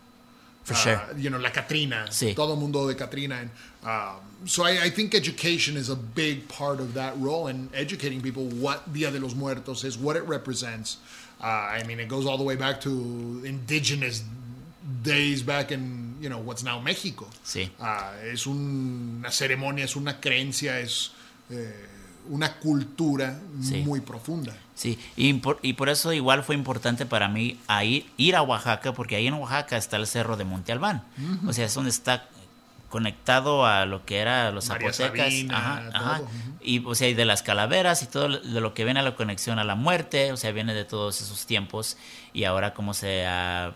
For Uh, sure. You know, la Catrina. Sí. Todo mundo de Catrina. And, um, so I, I think education is a big part of that role and educating people what Dia de los Muertos is, what it represents. Uh, I mean, it goes all the way back to indigenous days back in, you know, what's now Mexico. Sí. Ah, es un- una ceremonia, es una creencia, es eh, una cultura Sí. muy profunda. Sí, y por, y por eso igual fue importante para mí a ir, ir a Oaxaca, porque ahí en Oaxaca está el cerro de Monte Albán. O sea, es donde está conectado a lo que era los María zapotecas. Sabina, ajá, ajá. Y, o sea, y de las calaveras y todo de lo que viene a la conexión a la muerte, o sea, viene de todos esos tiempos. Y ahora como se ha...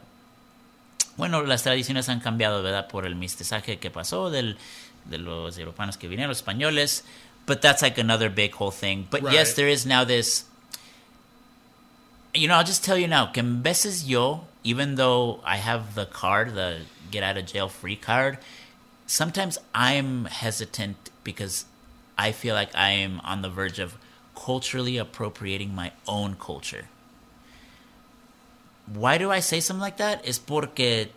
Bueno, las tradiciones han cambiado, ¿verdad? Por el mestizaje que pasó del, de los europeos que vinieron, los españoles. But that's like another big whole thing. But yes, there is now this you know, I'll just tell you now, que en veces yo even though I have the card, the get out of jail free card, sometimes I'm hesitant because I feel like I am on the verge of culturally appropriating my own culture. Why do I say something like that? Is porque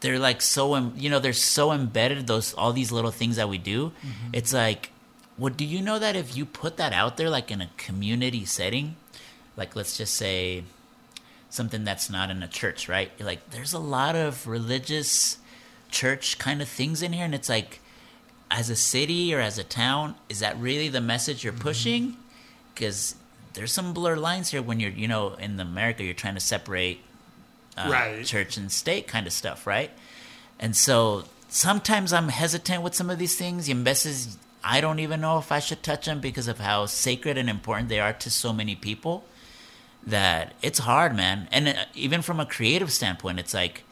they're like so you know they're so embedded those all these little things that we do. Mm-hmm. It's like, well, do you know that if you put that out there like in a community setting, like let's just say something that's not in a church, right? You're like, there's a lot of religious church kind of things in here, and it's like, as a city or as a town, is that really the message you're mm-hmm. pushing? Because there's some blur lines here when you're, you know, in America, you're trying to separate uh, Right. church and state kind of stuff, right? And so sometimes I'm hesitant with some of these things. Y en veces I don't even know if I should touch them because of how sacred and important they are to so many people. That it's hard, man. And uh, even from a creative standpoint, it's like,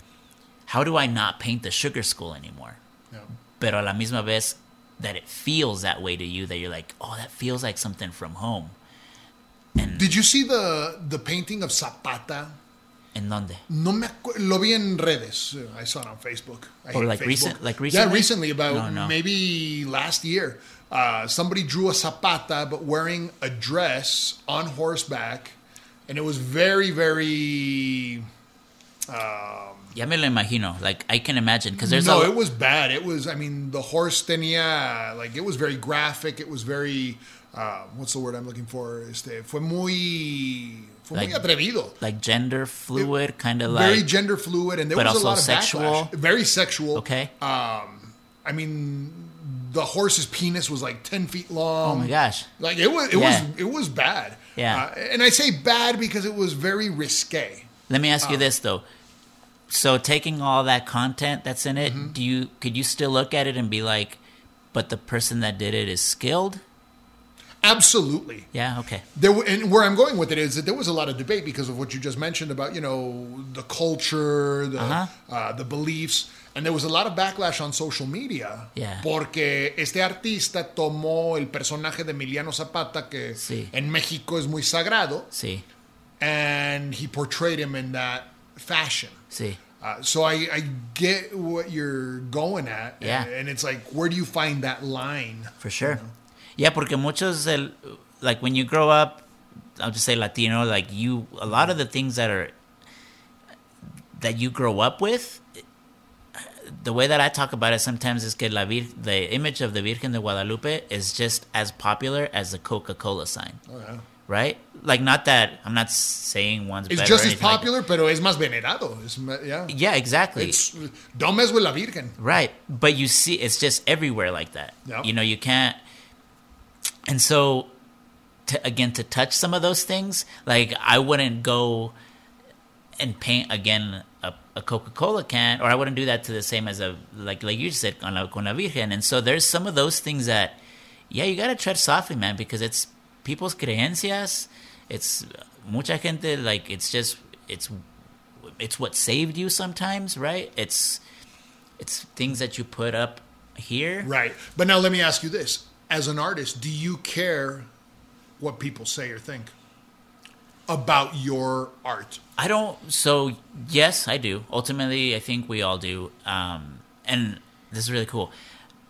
how do I not paint the sugar skull anymore? Yeah. Pero a la misma vez, that it feels that way to you. That you're like, oh, that feels like something from home. Did you see the the painting of Zapata? En donde? No me lo vi en redes. I saw it on Facebook. I hate like Facebook. recent- like Yeah, recently? recently about No, no. maybe last year. Uh, somebody drew a Zapata, but wearing a dress on horseback, and it was very, very. Ya me lo imagino. Like I can imagine because there's no, a it was bad. It was. I mean, the horse tenía like it was very graphic. It was very. Uh, what's the word I'm looking for? Este, fue muy, fue muy Like- atrevido. like gender fluid, kind of like. very gender fluid, and there was a lot of sexual. backlash. Very sexual. okay. Um, I mean, the horse's penis was like ten feet long. oh my gosh. Like it was, it Yeah. was, it was bad. Yeah. Uh, and I say bad because it was very risque. Let me ask you Oh. this though. So taking all that content that's in it, Mm-hmm. do you could you still look at it and be like, but the person that did it is skilled? Absolutely. Yeah. Okay. There, and where I'm going with it is that there was a lot of debate because of what you just mentioned about you know the culture, the Uh-huh. uh, the beliefs, and there was a lot of backlash on social media. Yeah. Porque este artista tomó el personaje de Emiliano Zapata que Sí. en México es muy sagrado, Sí. and he portrayed him in that fashion. Sí. Uh, so I, I get what you're going at, Yeah. and, and it's like, where do you find that line? For sure. Yeah, porque muchos del, like when you grow up, I'll just say Latino, like you, a lot of the things that are that you grow up with, the way that I talk about it sometimes is que la vir, the image of the Virgen de Guadalupe is just as popular as the Coca Cola sign, Oh, yeah. right? Like not that I'm not saying one's It's just as anything like- popular, pero es más venerado. Ma- yeah. yeah, exactly. It's don't mess with la Virgen. Right. But you see, it's just everywhere like that. Yep. You know, you can't. And so, to, again, to touch some of those things, like I wouldn't go and paint again a, a Coca Cola can, or I wouldn't do that to the same as a, like like you said, con la, con la Virgen. And so there's some of those things that, yeah, you got to tread softly, man, because it's people's creencias. It's mucha gente, like, it's just, it's, it's what saved you sometimes, right? It's, it's things that you put up here. Right. But now let me ask you this. As an artist, do you care what people say or think about your art? I don't. So yes, I do. Ultimately, I think we all do. Um, and this is really cool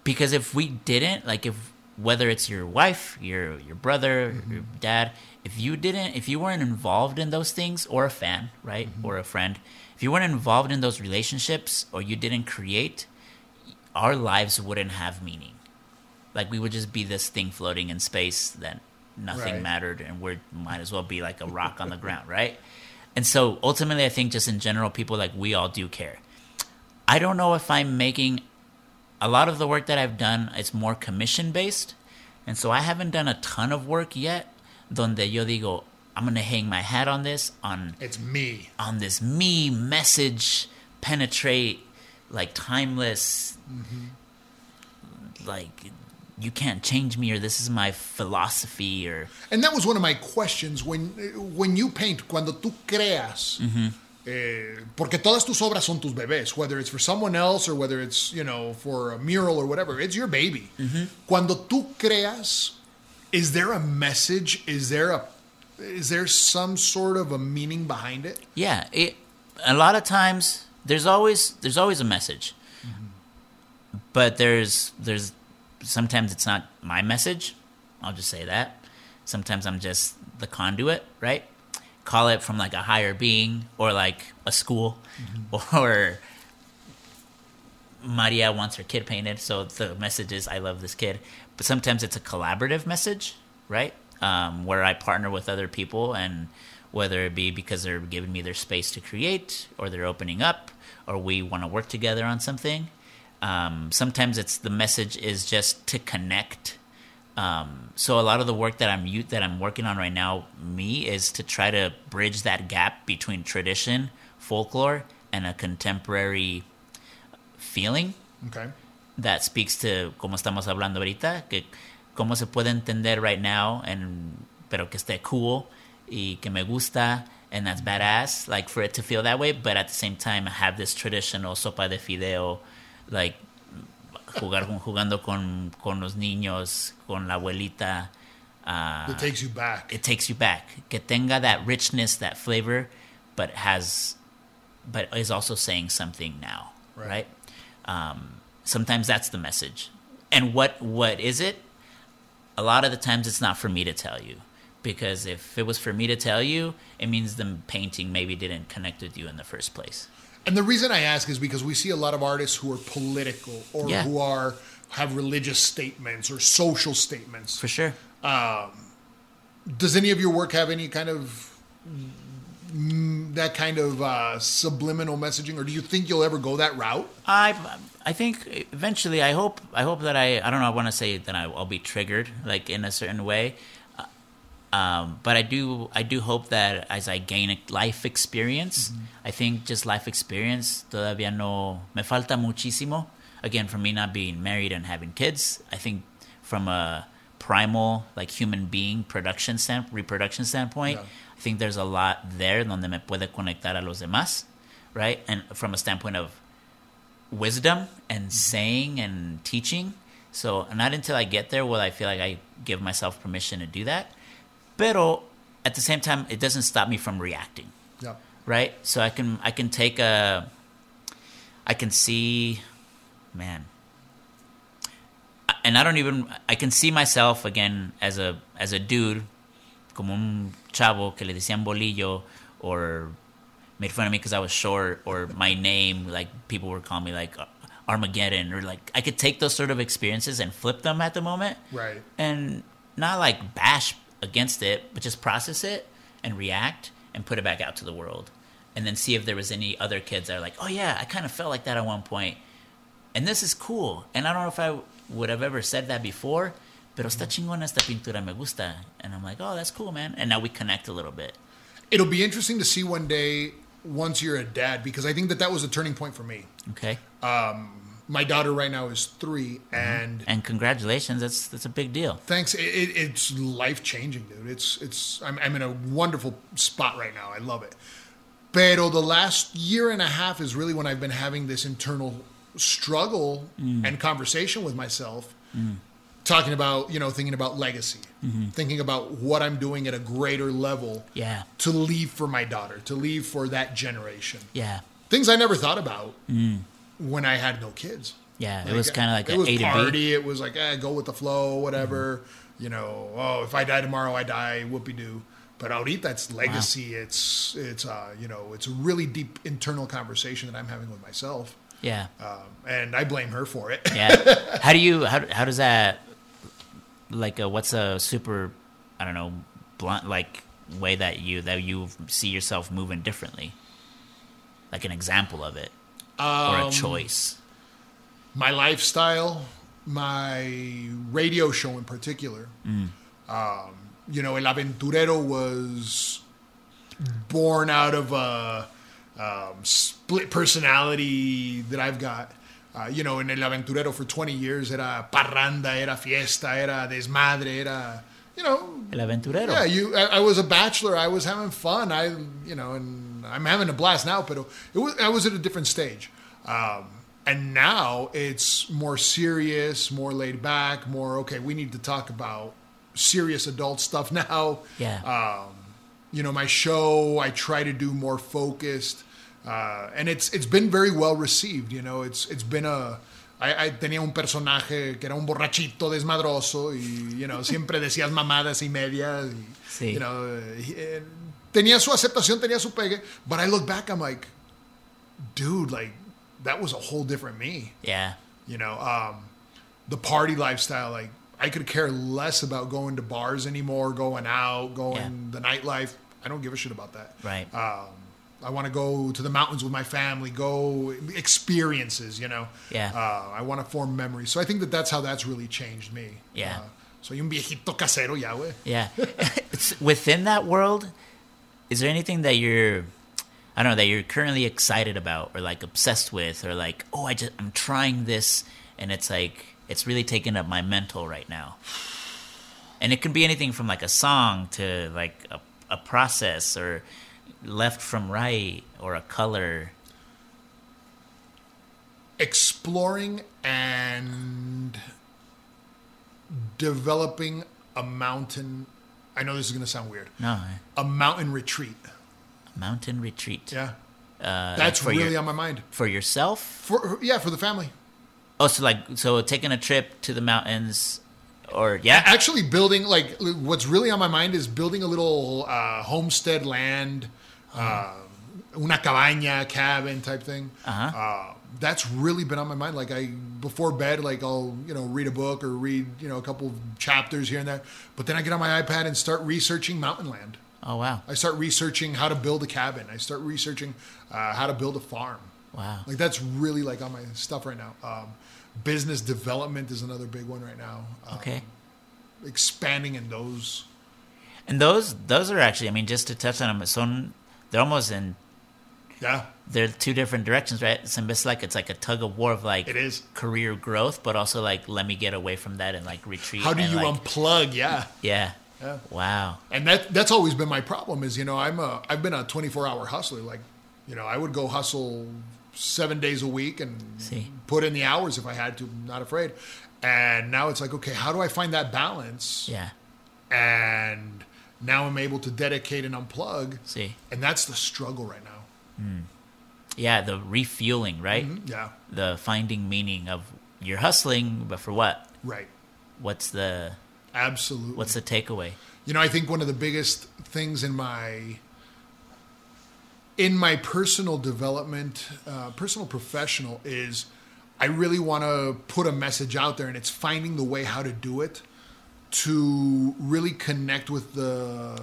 because if we didn't, like, if whether it's your wife, your your brother, your dad, if you didn't, if you weren't involved in those things, or a fan, right, or a friend, if you weren't involved in those relationships, or you didn't create, our lives wouldn't have meaning. Like we would just be this thing floating in space that nothing Right. mattered, and we might as well be like a rock on the ground, right? And so ultimately, I think just in general, people like we all do care. I don't know if I'm making a lot of the work that I've done. It's more commission based, and so I haven't done a ton of work yet. Donde yo digo, I'm gonna hang my hat on this on It's me. on this me message penetrate like timeless mm-hmm. like you can't change me or this is my philosophy or And that was one of my questions when when you paint, cuando tú creas, Mm-hmm. eh, porque todas tus obras son tus bebés, whether it's for someone else or whether it's you know for a mural or whatever, it's your baby. Mm-hmm. Cuando tú creas, is there a message? Is there a is there some sort of a meaning behind it? Yeah, it, a lot of times there's always there's always a message, but there's there's sometimes it's not my message. I'll just say that. Sometimes I'm just the conduit, right? Call it from like a higher being or like a school or Maria wants her kid painted, so the message is I love this kid. But sometimes it's a collaborative message, right? Um, where I partner with other people, and whether it be because they're giving me their space to create, or they're opening up, or we want to work together on something. Um, sometimes it's the message is just to connect. Um, so a lot of the work that I'm that I'm working on right now, me, is to try to bridge that gap between tradition, folklore, and a contemporary feeling Okay. that speaks to como estamos hablando ahorita, que cómo se puede entender right now, and pero que esté cool y que me gusta, and that's badass, like for it to feel that way, but at the same time I have this traditional sopa de fideo, like jugar jugando con, con los niños, con la abuelita. Uh, It takes you back. it takes you back. Que tenga that richness, that flavor, but has, but is also saying something now, Right. right? Um, sometimes that's the message. And what what is it? A lot of the times it's not for me to tell you, because if it was for me to tell you, it means the painting maybe didn't connect with you in the first place. And the reason I ask is because we see a lot of artists who are political or Yeah. who are have religious statements or social statements. For sure. Does any of your work have any kind of mm, that kind of uh, subliminal messaging, or do you think you'll ever go that route? I I think eventually I hope I hope that I I don't know I want to say that I, I'll be triggered like in a certain way, um, but I do I do hope that as I gain a life experience, I think just life experience todavía no me falta muchísimo. Again, from me not being married and having kids, I think from a primal like human being production stand reproduction standpoint, Yeah. I think there's a lot there donde me puede conectar a los demás, right? And from a standpoint of wisdom and saying and teaching. So not until I get there will I feel like I give myself permission to do that. Pero at the same time, it doesn't stop me from reacting, Yeah. right? So I can I can take a I can see, man, and I don't even I can see myself again as a as a dude, como un chavo que le decían bolillo or made fun of me because I was short or my name like people were calling me like Armageddon or like I could take those sort of experiences and flip them at the moment Right. and not like bash against it, but just process it and react and put it back out to the world. And then see if there was any other kids that are like, oh yeah, I kind of felt like that at one point. And this is cool. And I don't know if I would have ever said that before, pero está mm-hmm. chingona esta pintura, me gusta. And I'm like, oh, that's cool, man. And now we connect a little bit. It'll be interesting to see one day once you're a dad because I think that that was a turning point for me. Okay. Um, My daughter right now is 3 Mm-hmm. and And congratulations, that's that's a big deal. thanks it, it, it's life changing dude it's it's I'm, I'm in a wonderful spot right now i love it pero the last year and a half is really when i've been having this internal struggle Mm. and conversation with myself talking about you know thinking about legacy Mm-hmm. thinking about what i'm doing at a greater level Yeah. to leave for my daughter to leave for that generation Yeah. things i never thought about when i had no kids Yeah. Mm. It was kind of like it was A party. It was like, eh, go with the flow, whatever. You know, oh, if I die tomorrow, I die. Whoopie doo. But ahorita, that's legacy. It's it's uh, you know, it's a really deep internal conversation that I'm having with myself, Yeah. um, and I blame her for it. Yeah. how do you how how does that like a, what's a super I don't know blunt like way that you that you see yourself moving differently? Like an example of it or a Um, choice. my lifestyle, my radio show in particular. Mm. Um, you know, El Aventurero was born out of a um, split personality that I've got. Uh, you know, in El Aventurero for 20 years, era parranda, era fiesta, era desmadre, era, you know, El aventurero. yeah, you. I, I was a bachelor. I was having fun. I, you know, and I'm having a blast now. But it was. I was at a different stage, um, and now it's more serious, more laid back, more okay. We need to talk about serious adult stuff now. Yeah. Um, you know, my show, I try to do more focused. Uh, and it's it's been very well received, you know. It's it's been a I, I tenía un personaje que era un borrachito desmadroso y you know, siempre decías mamadas y medias y, Sí. you know, eh, tenía su aceptación, tenía su pegue, but I look back I'm like dude, like that was a whole different me. Yeah. You know, um, the party lifestyle, like I could care less about going to bars anymore, going out, going Yeah. the nightlife. I don't give a shit about that. Right. Um, I want to go to the mountains with my family, go experiences, you know. Yeah. Uh, I want to form memories. So I think that that's how that's really changed me. Yeah. Uh, soy un viejito casero ya, güey. Yeah. It's- Within that world, is there anything that you're, I don't know, that you're currently excited about or like obsessed with or like, oh, I just, I'm trying this and it's like, it's really taking up my mental right now. And it can be anything from like a song to like a, a process or left from right or a color. Exploring and developing a mountain. I know this is going to sound weird. No, A mountain retreat. mountain retreat. Yeah. Uh, That's really your, on my mind. for yourself. For yeah, for the family. Oh, so like so taking a trip to the mountains, or yeah, Actually, building like what's really on my mind is building a little uh, homestead land, uh, una cabaña, cabin type thing. Uh-huh. Uh, that's really been on my mind. Like I before bed, like I'll you know read a book or read you know a couple chapters here and there. But then I get on my iPad and start researching mountain land. Oh wow, I start researching how to build a cabin. I start researching uh, how to build a farm. wow. Like that's really like on my stuff right now. Um, business development is another big one right now. Um, Okay. expanding in those. And those those are actually, I mean, just to touch on them, so they're almost in Yeah, they're two different directions, right? So It's like it's like a tug of war of like It is. career growth, but also like let me get away from that and like retreat. how do you like, unplug? Yeah, Yeah. Yeah. Wow. and that that's always been my problem. Is you know I'm a I've been a 24 hour hustler. Like you know I would go hustle seven days a week and See. put in the hours if I had to. Not afraid. And now it's like okay, how do I find that balance? Yeah. And now I'm able to dedicate and unplug. See. And that's the struggle right now. Hmm. Yeah, the refueling, right? Yeah, The finding meaning of you're hustling, but for what? right. What's the Absolutely. what's the takeaway? You know, I think one of the biggest things in my in my personal development, uh, personal professional, is I really want to put a message out there, and it's finding the way how to do it to really connect with the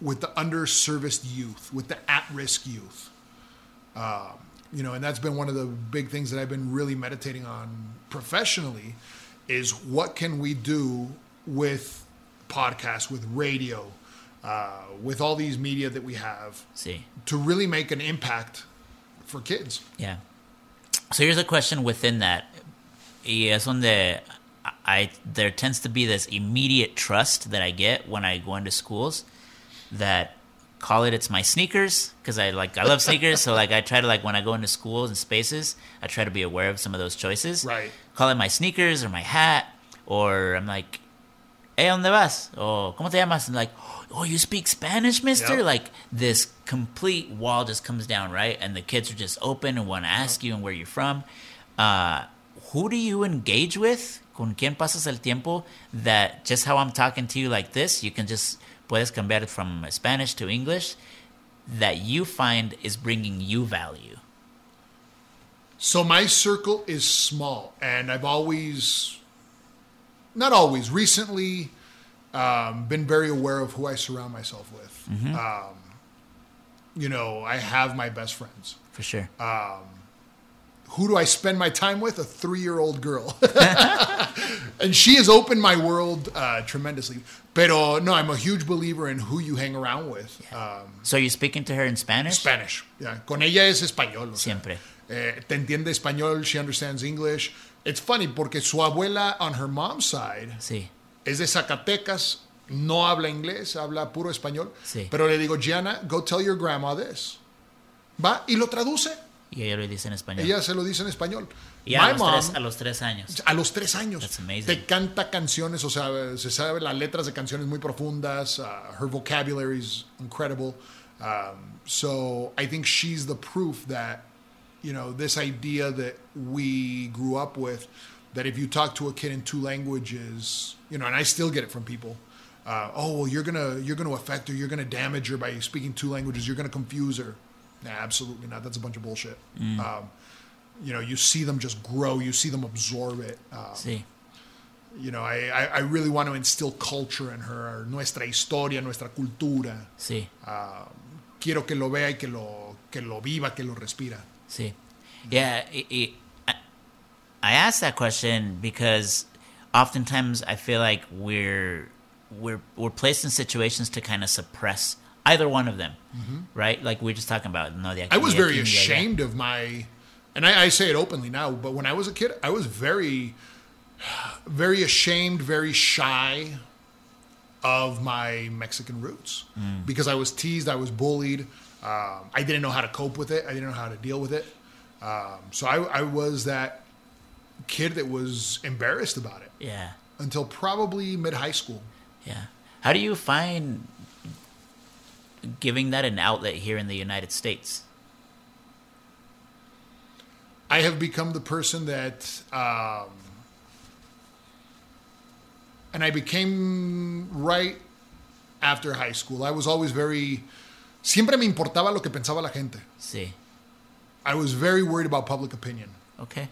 with the underserviced youth, with the at-risk youth. Um, you know, and that's been one of the big things that I've been really meditating on professionally is what can we do with podcasts, with radio, uh, with all these media that we have See. to really make an impact for kids. Yeah. So here's a question within that. Y es donde I there tends to be this immediate trust that I get when I go into schools that call it it's my sneakers because I like I love sneakers so like I try to like when I go into schools and spaces I try to be aware of some of those choices. Right. Call it my sneakers or my hat or I'm like hey, ¿dónde vas? Or, ¿cómo te llamas? And like, oh, you speak Spanish, mister? Yep. Like, this complete wall just comes down, right? And the kids are just open and want to ask you and where you're from. Uh, who do you engage with? ¿Con quién pasas el tiempo? That just how I'm talking to you like this, you can just, puedes cambiar it from Spanish to English, that you find is bringing you value. So my circle is small, and I've always, not always, recently, um, been very aware of who I surround myself with. Um, you know, I have my best friends. For sure. Who do I spend my time with? A three-year-old girl, and she has opened my world uh, tremendously. Pero no, I'm a huge believer in who you hang around with. Um, so you're speaking to her in Spanish? Spanish. Yeah. Con ella es español. o sea, Siempre. eh, te entiende español. She understands English. It's funny porque su abuela on her mom's side Sí. es de Zacatecas. No habla inglés, habla puro español. Sí. Pero le digo, Gianna, go tell your grandma this. Va y lo traduce. Y ella lo dice en español. Ella se lo dice en español. y a los, mom, tres, a los tres años. a los tres años, te canta canciones, o sea, se sabe las letras de canciones muy profundas. Uh, her vocabulary is incredible. Um, so I think she's the proof that, you know, this idea that we grew up with, that if you talk to a kid in two languages, you know, and I still get it from people. Uh, oh well, you're gonna you're gonna affect her, you're gonna damage her by speaking two languages, you're gonna confuse her. Nah, absolutely not. That's a bunch of bullshit. Um, you know, you see them just grow, you see them absorb it. Um, Sí. you know, I, I, I really want to instill culture in her, nuestra historia, nuestra cultura. Sí. Quiero que lo vea y que lo, que lo viva, que lo respira. Sí. Yeah, i i I, I asked that question because oftentimes I feel like we're we're we're placed in situations to kind of suppress either one of them, right? Like we are just talking about. No, Mm-hmm. I was very aquí, de allá. ashamed of my, and I, I say it openly now, but when I was a kid, I was very, very ashamed, very shy of my Mexican roots because I was teased, I was bullied. Um, I didn't know how to cope with it. I didn't know how to deal with it. Um, so I, I was that kid that was embarrassed about it Yeah, until probably mid high school. yeah. How do you find giving that an outlet here in the United States? I have become the person that, um, and I became right after high school. I was always very, siempre me importaba lo que pensaba la gente. Sí. I was very worried about public opinion. Okay.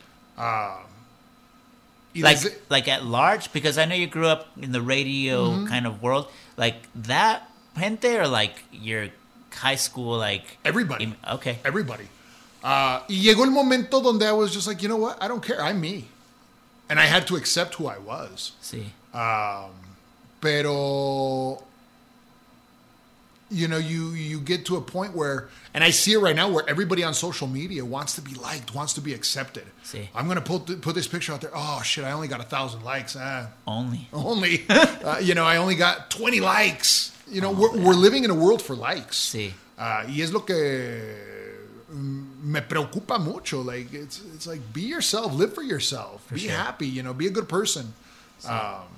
Y like like at large because I know you grew up in the radio Mm-hmm. kind of world like that gente or like your high school like Everybody. okay everybody. Uh, y llegó el momento donde I was just like, you know what? I don't care. I'm me. And I had to accept who I was. See. sí pero you know you you get to a point where and i see it right now where everybody on social media wants to be liked wants to be accepted Sí. i'm gonna put th- put this picture out there oh shit i only got a thousand likes ah, only only uh, you know i only got 20 likes you know we're, we're living in a world for likes. Sí. uh, y es lo que mm, me preocupa mucho. Like it's it's like be yourself live for yourself. Be sure. happy you know be a good person. Um,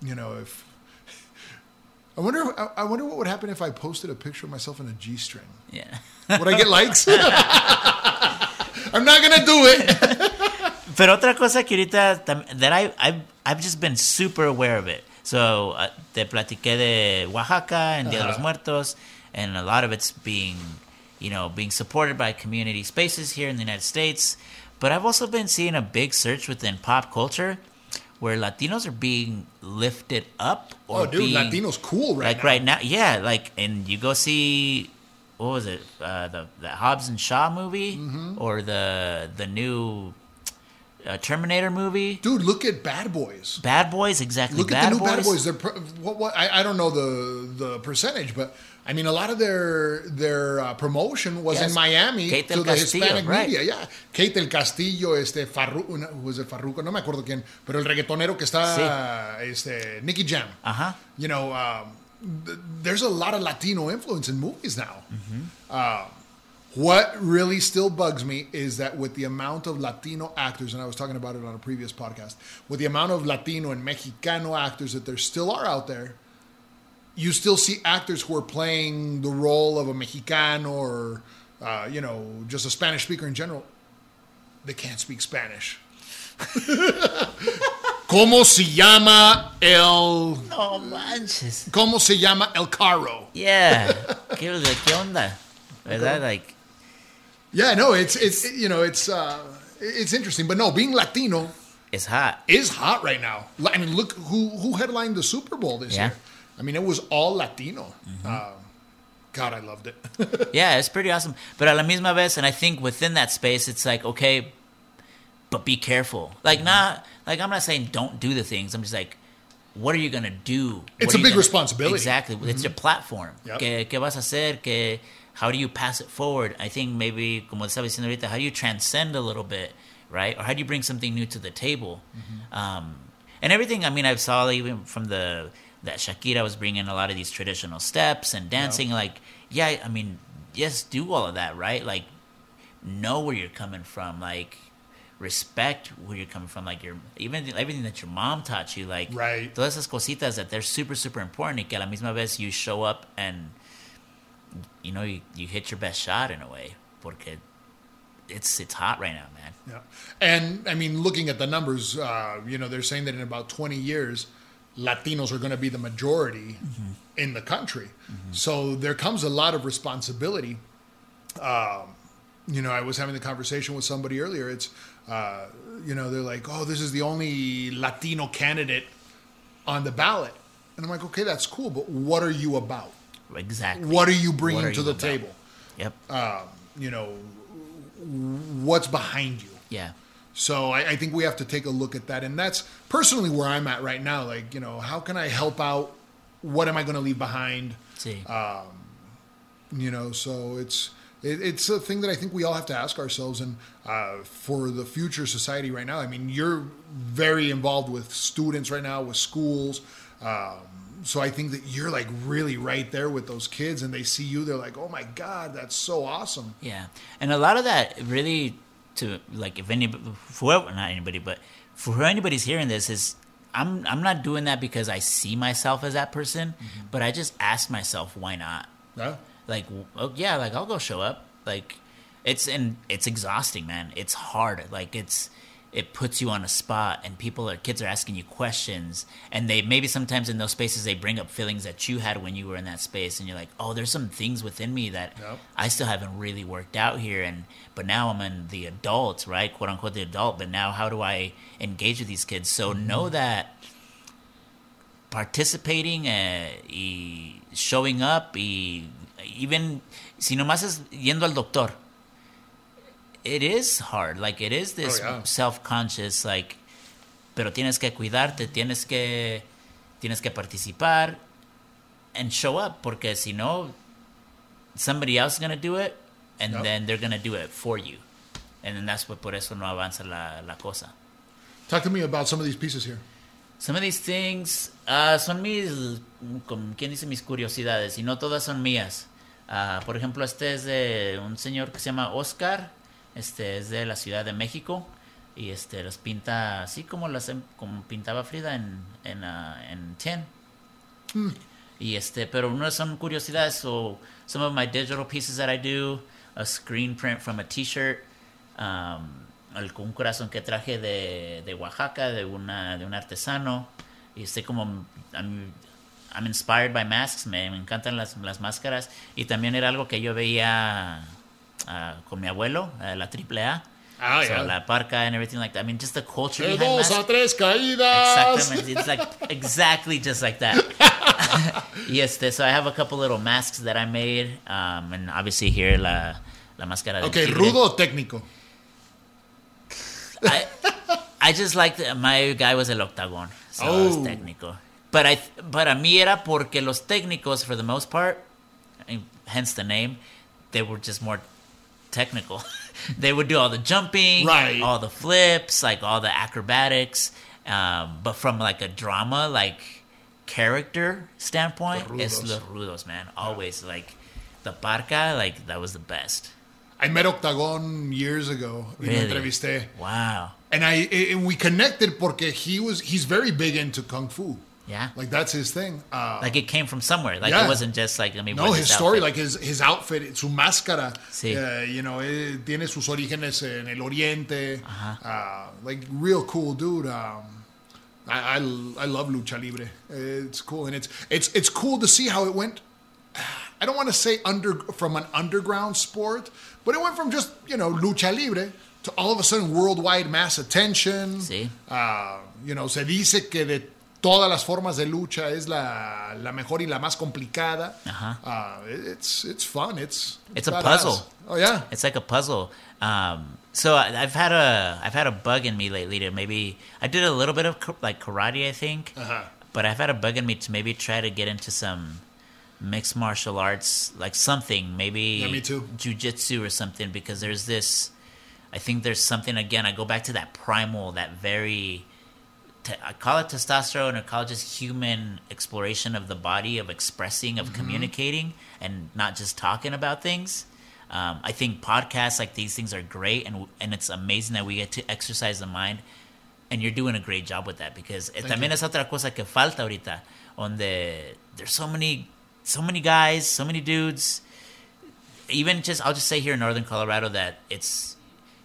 you know if I wonder I, I wonder what would happen if I posted a picture of myself in a G-string yeah. Would I get likes? I'm not gonna do it. Pero otra cosa que ahorita that I I've, I've just been super aware of it so uh, te platiqué de Oaxaca and Dia de los Muertos and a lot of it's being you know being supported by community spaces here in the United States. But I've also been seeing a big search within pop culture where Latinos are being lifted up or oh dude being, Latino's cool right like now. right now yeah like and you go see what was it uh, the the Hobbs and Shaw movie Mm-hmm. or the the new uh, Terminator movie dude look at Bad Boys Bad Boys exactly Look Bad at the new Boys. Bad Boys. They're what, what I, I don't know the the percentage, but I mean a lot of their their uh, promotion was Yes. in Miami Kate del Castillo, Hispanic right. media. Yeah, Kate del Castillo, este Farruko, no, who was it Farruko? No me acuerdo quién, pero el reggaetonero que está, este Nicky Jam. Ajá. You know, um, th- there's a lot of Latino influence in movies now. Uh, what really still bugs me is that with the amount of Latino actors, and I was talking about it on a previous podcast, with the amount of Latino and Mexicano actors that there still are out there, you still see actors who are playing the role of a Mexicano or, uh, you know, just a Spanish speaker in general. They can't speak Spanish. ¿Cómo se llama el no manches ¿Cómo se llama el carro? yeah qué, qué onda verdad like Yeah, no, it's it's you know it's uh, it's interesting, but no, being Latino it's hot is hot right now. I mean, look who who headlined the Super Bowl this Yeah. year. I mean, it was all Latino. Um, God, I loved it. yeah it's pretty awesome but a la misma vez and I think within that space it's like okay but be careful like Mm-hmm. not like I'm not saying don't do the things I'm just like what are you gonna do It's a big gonna- responsibility. exactly it's your platform Yep. ¿Qué, qué vas a hacer que how do you pass it forward? I think maybe como estaba diciendo ahorita how do you transcend a little bit right? Or how do you bring something new to the table? Um, and everything I mean I saw even from the that Shakira was bringing a lot of these traditional steps and dancing like yeah I mean yes do all of that right? Like know where you're coming from, like respect where you're coming from, like your even everything that your mom taught you, like Right. todas esas cositas that they're super super important y que a la misma vez you show up and you know you, you hit your best shot in a way porque it's it's hot right now, man. Yeah. And I mean, looking at the numbers, uh, you know, they're saying that in about 20 years, Latinos are going to be the majority in the country. So there comes a lot of responsibility. Um, you know, I was having the conversation with somebody earlier. It's, uh, you know, they're like, oh, this is the only Latino candidate on the ballot. And I'm like, okay, that's cool, but what are you about? Exactly. What are you bringing are to you the about? table? Yep. You know, what's behind you? yeah. So I, I think we have to take a look at that, and that's personally where I'm at right now. Like, you know, how can I help out? What am I going to leave behind? See. You know, so it's it, it's a thing that I think we all have to ask ourselves. And uh, for the future society right now, I mean, you're very involved with students right now, with schools. Um, so I think that you're like really right there with those kids, and they see you, they're like, "Oh my God, that's so awesome!" Yeah, and a lot of that really to like if any whoever not anybody but for anybody's hearing this is I'm I'm not doing that because I see myself as that person, mm-hmm. but I just ask myself why not. Yeah, Like oh yeah, like I'll go show up. Like it's and it's exhausting, man. It's hard. Like it's it puts you on a spot and people or kids are asking you questions and they maybe sometimes in those spaces they bring up feelings that you had when you were in that space and you're like oh there's some things within me that Yep. i still haven't really worked out here. And but now i'm in the adult right? Quote unquote the adult but now how do i engage with these kids? So know that participating uh, y showing up y even si nomás es yendo al doctor it is hard like it is this Oh, yeah. self-conscious like pero tienes que cuidarte tienes que tienes que participar and show up porque si no somebody else is going to do it and Yep. then they're going to do it for you and then that's what por eso no avanza la, la cosa talk to me about some of these pieces here. Some of these things ah, son mis, como quien dice, mis curiosidades, y no todas son mías. Ah, por ejemplo, este es de un señor que se llama Oscar, este es de la Ciudad de México, y este los pinta así como las em- como pintaba Frida en, en, ah, en tin. Y este, pero no son curiosidades. So some of my digital pieces that I do, a screen print from a T-shirt, um, un corazón que traje de, de Oaxaca, de una de un artesano. Y estoy como I'm, I'm inspired by masks, me, me encantan las, las máscaras. Y también era algo que yo veía ah, con mi abuelo, eh, la AAA. Ah, so yeah. La parca and everything like that. I mean, just the culture De behind dos masks. a tres caídas. Exactamente. It's like exactly just like that. yes, so I have a couple little masks that I made, um, and obviously here la la máscara. del Ok, tigre. rudo o técnico. I, I just like my guy was el octagon, so Oh. was técnico. But I, but a mí era porque los técnicos, for the most part, hence the name, they were just more technical. they would do all the jumping, Right. all the flips, like all the acrobatics. Um, but from like a drama, like character standpoint, it's los rudos, man. Always like the parca, like that was the best. I met Octagon years ago. Really? entrevisté. Wow. And I and we connected because he was he's very big into kung fu. Yeah. Like that's his thing. Uh, Like it came from somewhere. Like Yeah. it wasn't just like I mean. no, his story, outfit? like his his outfit, su máscara, Sí. uh, you know, eh, tiene sus orígenes en el Oriente. Uh-huh. Uh, like real cool dude. Um, I, I I love lucha libre. It's cool, and it's it's it's cool to see how it went. I don't want to say under from an underground sport, but it went from just you know lucha libre to all of a sudden worldwide mass attention. Sí. Ah, you know, se dice que de todas las formas de lucha es la, la mejor y la más complicada. Ajá. Ah, it's it's fun. It's It's a badass. puzzle. Oh yeah. It's like a puzzle. Um, so I've had a I've had a bug in me lately to maybe I did a little bit of like karate I think, Uh-huh. but I've had a bug in me to maybe try to get into some mixed martial arts like something maybe Yeah, me too. jujitsu or something because there's this I think there's something again I go back to that primal that very te- I call it testosterone or call it just human exploration of the body, of expressing, of communicating, and not just talking about things. Um, I think podcasts like these things are great, and and it's amazing that we get to exercise the mind. And you're doing a great job with that because eh, también you. es otra cosa que falta ahorita, donde there's so many, so many guys, so many dudes. Even just, I'll just say here in Northern Colorado that it's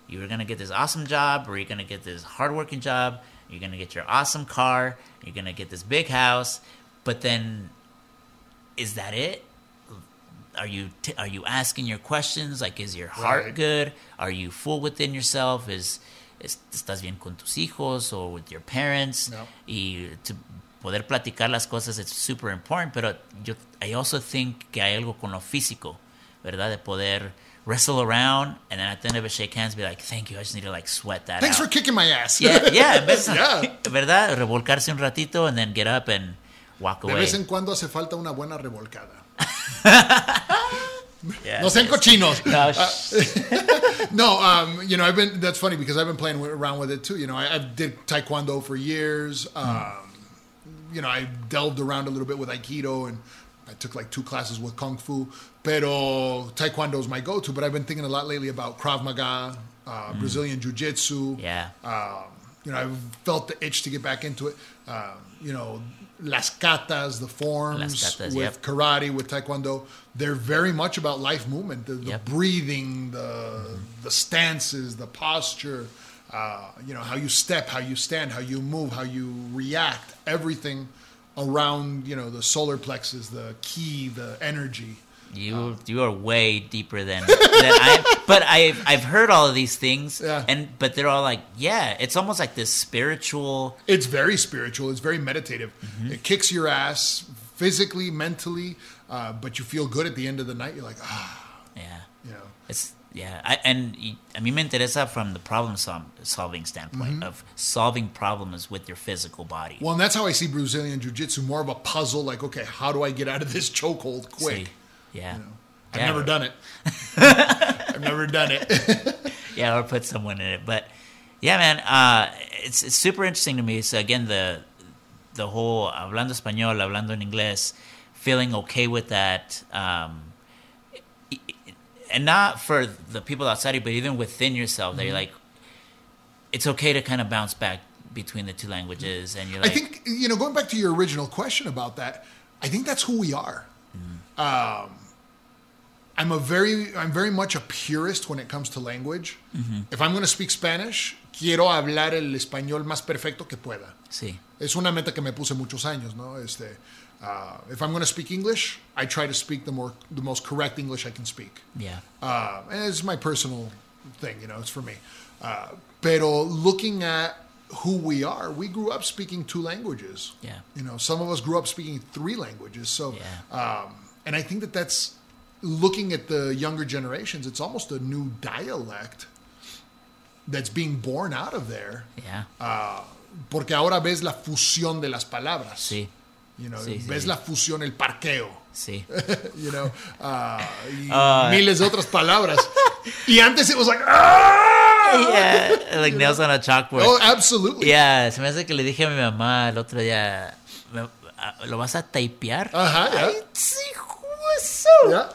you're gonna get this awesome job, or you're gonna get this hardworking job. You're gonna get your awesome car. You're gonna get this big house, but then, is that it? Are you t- are you asking your questions? Like, is your heart Right. good? Are you full within yourself? Is, is estás bien con tus hijos or with your parents? No. Y to poder platicar las cosas es super important. Pero yo I also think que hay algo con lo físico, verdad, de poder wrestle around and then at the end of it shake hands, be like, thank you. I just need to like sweat that Thanks out. for kicking my ass. Yeah, yeah, Yeah. ¿verdad? Revolcarse un ratito and then get up and walk away. De vez en cuando hace falta una buena revolcada. Yeah. No sean cochinos. No, sh- No, um, you know, I've been. That's funny because I've been playing with, around with it too. You know, I, I did taekwondo for years. Um, you know, I delved around a little bit with aikido, and I took like two classes with kung fu. Pero taekwondo is my go-to. But I've been thinking a lot lately about krav maga, uh, Brazilian jiu-jitsu. yeah. Um, you know, I've felt the itch to get back into it. Um, you know, las katas, the forms Las katas, with yep. karate, with taekwondo, they're very much about life movement, the, the Yep. breathing, the the stances, the posture. Uh, you know, how you step, how you stand, how you move, how you react. Everything around you know the solar plexus, the chi, the energy. You you are way deeper than, than I. But I've I've heard all of these things, Yeah. and but they're all like, yeah, it's almost like this spiritual. It's very spiritual. It's very meditative. Mm-hmm. It kicks your ass physically, mentally, uh, but you feel good at the end of the night. You're like, ah, Yeah, you know. it's yeah. I, and I mean, me interesa from the problem sol- solving standpoint Mm-hmm. of solving problems with your physical body. Well, and that's how I see Brazilian Jiu Jitsu more of a puzzle. Like, okay, how do I get out of this chokehold quick? See? Yeah, I've Yeah. never done it. I've never done it. yeah, or put someone in it. But yeah, man, uh, it's it's super interesting to me. So again, the the whole hablando español, hablando en inglés, feeling okay with that, um, and not for the people outside you, but even within yourself, that you're Mm-hmm. like, it's okay to kind of bounce back between the two languages, and you're I think you know, going back to your original question about that, I think that's who we are. Um, I'm a very, I'm very much a purist when it comes to language. If I'm going to speak Spanish, quiero hablar el español más perfecto que pueda. sí, Es una meta que me puse muchos años, ¿no? Este, uh, if I'm going to speak English, I try to speak the more, the most correct English I can speak. yeah, Uh, and it's my personal thing, you know, it's for me. Uh, pero looking at who we are, we grew up speaking two languages. Yeah. You know, some of us grew up speaking three languages. So, Yeah. um, and I think that that's looking at the younger generations, it's almost a new dialect that's being born out of there. yeah, Uh, porque ahora ves la fusión de las palabras. sí, You know, Sí, ves sí. la fusión, el parqueo. sí. you know, uh, y Uh, miles de otras palabras. y antes it was like, ah! yeah, like nails on a chalkboard. Oh, absolutely. Ya, se me hace que le dije a mi mamá el otro día, me- a- ¿lo vas a typear? Ajá. Ay. Yeah.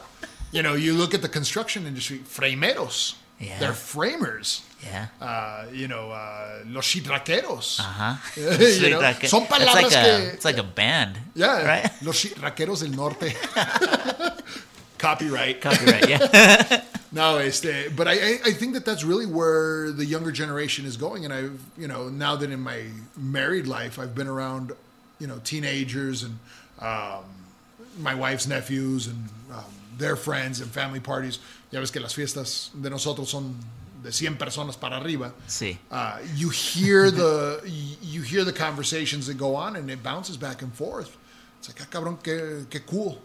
You know, you look at the construction industry, frameros. Yeah. They're framers. Yeah. Uh, you know, uh, los shitraqueros. Ajá. You know, son it's palabras like a, que- It's like a band. Yeah. Right? Los shitraqueros del norte. Copyright. Copyright, yeah. No, este, but I, I, I think that that's really where the younger generation is going. And I've, you know, now that in my married life, I've been around, you know, teenagers and um, my wife's nephews and um, their friends and family parties. Ya ves que las fiestas de nosotros son de 100 personas para arriba. sí. Uh, you hear the you hear the conversations that go on, and it bounces back and forth. It's like, ah, cabrón, qué, qué cool.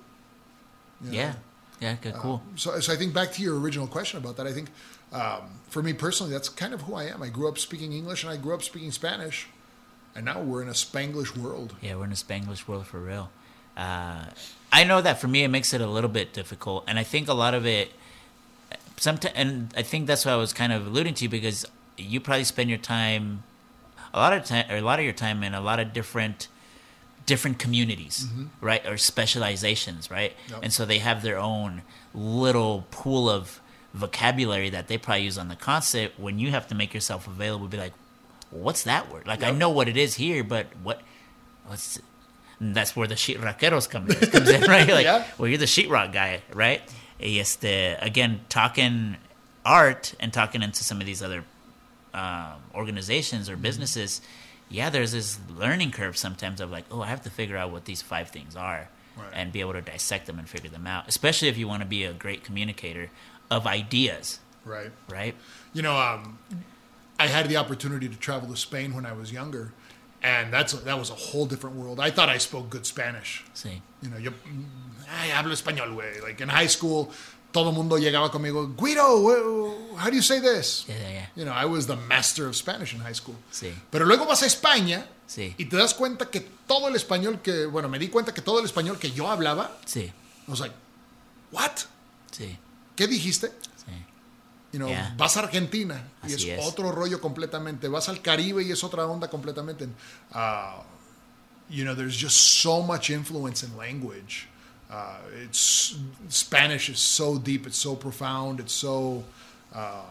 Yeah. Yeah, good, cool. So, so I think back to your original question about that. I think um, for me personally, that's kind of who I am. I grew up speaking English and I grew up speaking Spanish, and now we're in a Spanglish world. Yeah, we're in a Spanglish world for real. Uh, I know that for me, it makes it a little bit difficult, and I think a lot of it. Sometimes, and I think that's what I was kind of alluding to because you probably spend your time, a lot of time, or a lot of your time in a lot of different, different communities, mm-hmm. right, or specializations, right, Yep. and so they have their own little pool of vocabulary that they probably use on the concert when you have to make yourself available be like what's that word like i know what it is here but what what's that's where the sheet rockeros come in, comes in right like Yeah. well you're the sheetrock guy right y este, again talking art and talking into some of these other um, organizations or Mm-hmm. businesses yeah there's this learning curve sometimes of like oh i have to figure out what these five things are Right. and be able to dissect them and figure them out especially if you want to be a great communicator of ideas Right. right You know, um, I had the opportunity to travel to Spain when I was younger, and that's that was a whole different world. I thought I spoke good Spanish. sí You know, yo, ay, hablo español, güey. Like in high school, todo mundo llegaba conmigo, Guido, how do you say this? yeah yeah yeah You know, I was the master of Spanish in high school. Sí. Pero luego vas a España Sí. y te das cuenta que todo el español que, bueno, me di cuenta que todo el español que yo hablaba, sí I was like, what? sí ¿Qué dijiste? You know, Yeah. vas a Argentina y Así es, otro rollo completamente. Vas al Caribe y es otra onda completamente. Uh, you know, there's just so much influence in language. Uh, it's Spanish is so deep, it's so profound, it's so um,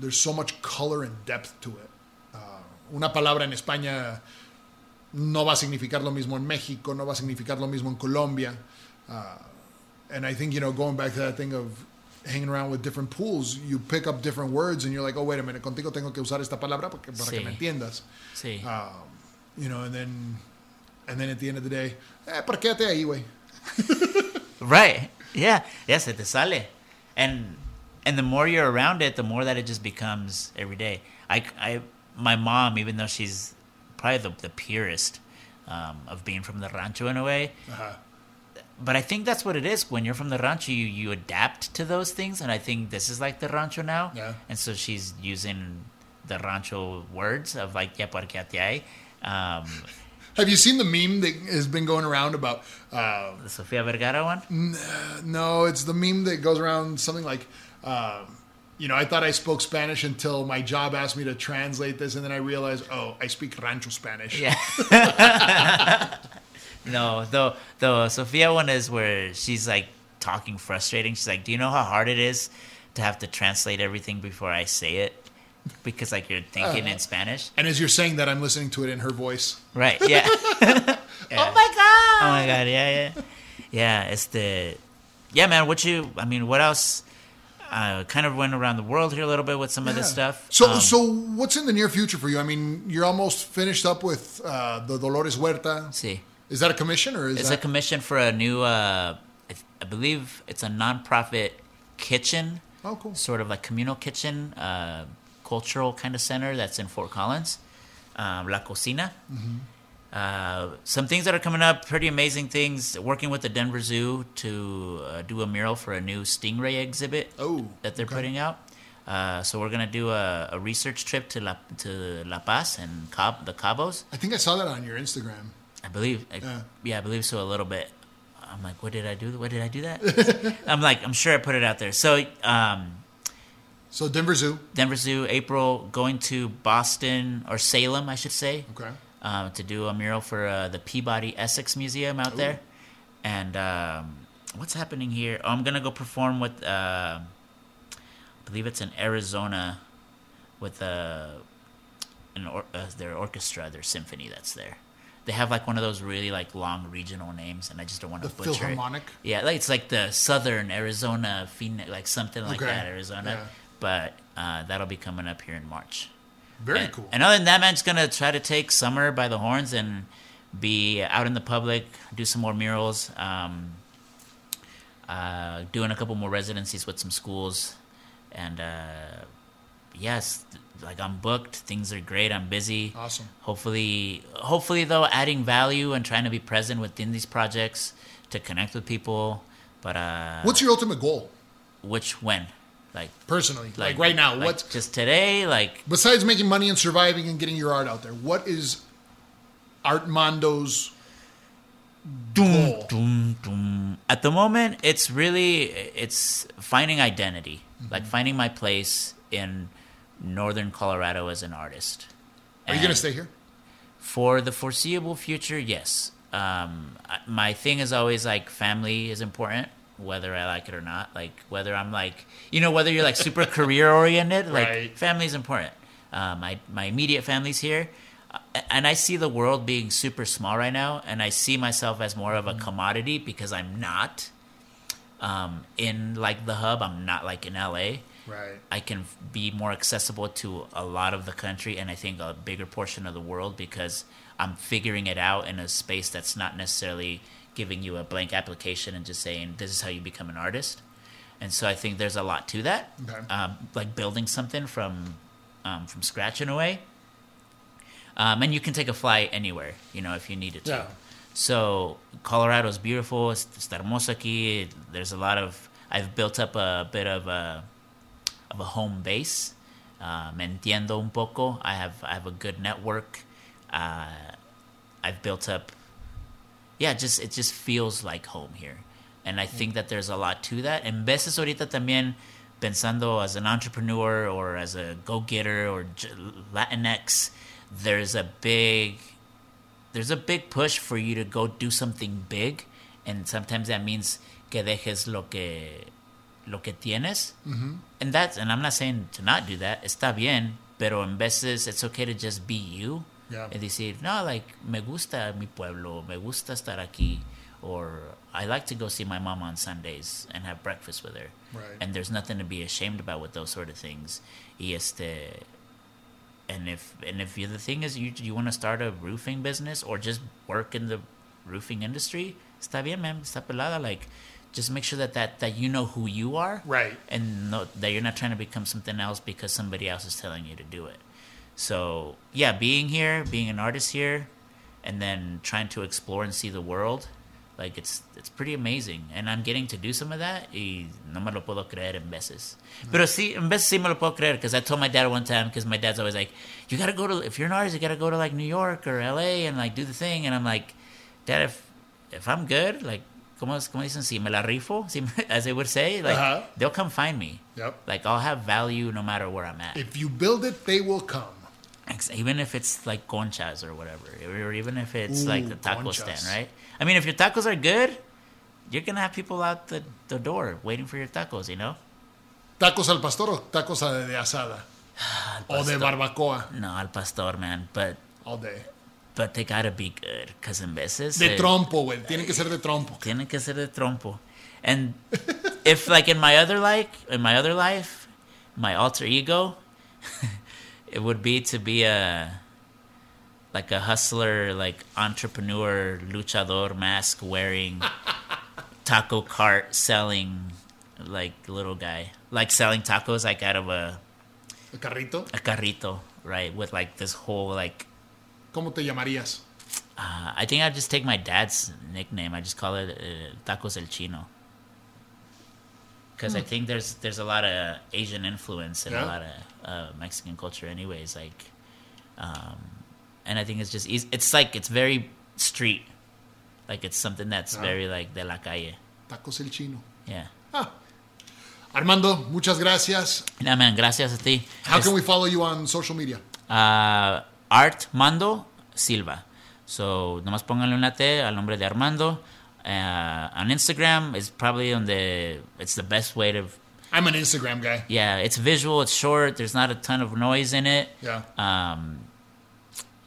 there's so much color and depth to it. Uh, una palabra en España no va a significar lo mismo en México, no va a significar lo mismo en Colombia. Uh, and I think, you know, going back to that thing of hanging around with different pools, you pick up different words and you're like, oh, wait a minute, contigo tengo que usar esta palabra porque, para que Sí. me entiendas. sí Um, you know, and then, and then at the end of the day, eh, parquéate ahí, güey. Right. Yeah. Yes, it te sale. And and the more you're around it, the more that it just becomes every day. I, I my mom, even though she's probably the, the purest um, of being from the rancho in a way, Uh-huh. But I think that's what it is. When you're from the rancho, you, you adapt to those things, and I think this is like the rancho now. Yeah. And so she's using the rancho words of like ya porque. Um, Have you seen the meme that has been going around about, uh, the Sofia Vergara one. no, it's the meme that goes around something like, uh, you know, I thought I spoke Spanish until my job asked me to translate this, and then I realized, oh, I speak Rancho Spanish. Yeah. no, the the Sofia one is where she's like talking frustrating. She's like, "Do you know how hard it is to have to translate everything before I say it?" Because like you're thinking in Spanish, And as you're saying that, I'm listening to it in her voice. right? Yeah. Oh my god! Oh my god, yeah, yeah, yeah. It's the yeah, man. What you? I mean, what else? Uh, kind of went around the world here a little bit with some of this stuff. So, Um, so what's in the near future for you? I mean, you're almost finished up with uh, the Dolores Huerta. see. Is that a commission or is It's a commission for a new, uh, I, I believe it's a nonprofit kitchen, oh, cool. sort of like communal kitchen, uh, cultural kind of center that's in Fort Collins, um, La Cocina. Mm-hmm. Uh, some things that are coming up, pretty amazing things. Working with the Denver Zoo to uh, do a mural for a new stingray exhibit Oh, that they're okay. putting out. Uh, so we're gonna do a, a research trip to La to La Paz and Cab, the Cabos. I think I saw that on your Instagram. I believe, I, Yeah. yeah. I believe so a little bit. I'm like, what did I do? What did I do that? I'm like, I'm sure I put it out there. So, um, So Denver Zoo. Denver Zoo, April, going to Boston or Salem, I should say, Okay. um, to do a mural for uh, the Peabody Essex Museum out there. And um, what's happening here? Oh, I'm gonna go perform with, uh, I believe it's in Arizona, with uh, an or- uh, their orchestra, their symphony that's there. They have like one of those really like long regional names, and I just don't want to The butcher it. Philharmonic. Yeah, like it's like the Southern Arizona Phoenix, like something like Okay. that, Arizona. Yeah. But uh, that'll be coming up here in March. Very and, cool. And other than that, man's gonna try to take summer by the horns and be out in the public, do some more murals, um, uh, doing a couple more residencies with some schools, and uh, yes, like I'm booked. Things are great. I'm busy. Awesome. Hopefully, hopefully though, adding value and trying to be present within these projects to connect with people. But uh, What's your ultimate goal, which when, like, personally? Like, right now, like what's just today, like besides making money and surviving and getting your art out there? What is Artmando's goal? Doom, doom. At the moment, it's really it's finding identity, Mm-hmm. like finding my place in northern Colorado as an artist. Are you going to stay here? for the foreseeable future? Yes. Um, my thing is always like family is important whether I like it or not. Like whether I'm like, you know, whether you're like super career oriented, like Right. is important. Uh, my my immediate family's here, uh, and I see the world being super small right now, and I see myself as more of a commodity because I'm not um, in like the hub. I'm not like in LA. Right. I can be more accessible to a lot of the country and I think a bigger portion of the world because I'm figuring it out in a space that's not necessarily giving you a blank application and just saying this is how you become an artist. And so I think there's a lot to that, Okay. um, like building something from um, from scratch in a way. Um, and you can take a flight anywhere, you know, if you needed to. Yeah. So Colorado's beautiful. It's, hermoso aquí. There's a lot of. I've built up a bit of a of a home base. Uh, entiendo un poco. I have I have a good network. Uh, I've built up. Yeah, just it just feels like home here, and I think that there's a lot to that. En veces ahorita también pensando as an entrepreneur or as a go getter or Latinx, there's a big there's a big push for you to go do something big, and sometimes that means que dejes lo que lo que tienes, mm-hmm. and that's and I'm not saying to not do that. Está bien, pero en veces it's okay to just be you. Yeah. And decir, no, like me gusta mi pueblo, me gusta estar aquí, or I like to go see my mom on Sundays and have breakfast with her. Right. And there's nothing to be ashamed about with those sort of things. Y este, and if and if the other thing is you you want to start a roofing business or just work in the roofing industry, está bien, man, está pelada. Like, just make sure that that that you know who you are, Right. and no, that you're not trying to become something else because somebody else is telling you to do it. So yeah, being here, being an artist here, and then trying to explore and see the world, like it's it's pretty amazing. And I'm getting to do some of that. Y no me lo puedo creer en veces. Mm-hmm. Pero sí, en veces sí me lo puedo creer because I told my dad one time because my dad's always like, you gotta go to if you're an artist, you gotta go to like New York or L.A. and like do the thing. And I'm like, Dad, if if I'm good, like. Como, como dicen, si me la rifo, si me- as they would say, like Uh-huh. they'll come find me. Yep. Like I'll have value no matter where I'm at. If you build it, they will come. Even if it's like conchas or whatever, or even if it's Ooh, like the taco conchas. stand, right? I mean, if your tacos are good, you're gonna have people out the, the door waiting for your tacos, you know? Tacos al pastor o tacos de asada. O de barbacoa. No, al pastor, man, but All day. But they gotta be good, cause en veces De eh, trompo, güey. Tienen que ser de trompo. tienen que ser de trompo. And if like in my other like in my other life, my alter ego, it would be to be a like a hustler, like entrepreneur, luchador mask wearing, taco cart selling, like little guy, like selling tacos like out of a El carrito. a carrito, right? With like this whole like ¿Cómo te llamarías? uh, I think I'd just take my dad's nickname. I just call it uh, Tacos El Chino. Because I think there's there's a lot of Asian influence and Yeah. a lot of uh, Mexican culture, anyways. Like, um, and I think it's just easy. It's like it's very street, like it's something that's Yeah. very like de la calle. Tacos el chino. Yeah. Ah. Armando, muchas gracias. Nah, man. Gracias a ti. How can we follow you on social media? uh, Artmando Silva. So, nomás pónganle una T al nombre de Armando. Uh, on Instagram is probably on the it's the best way to I'm an Instagram guy. yeah it's visual it's short there's not a ton of noise in it Yeah. um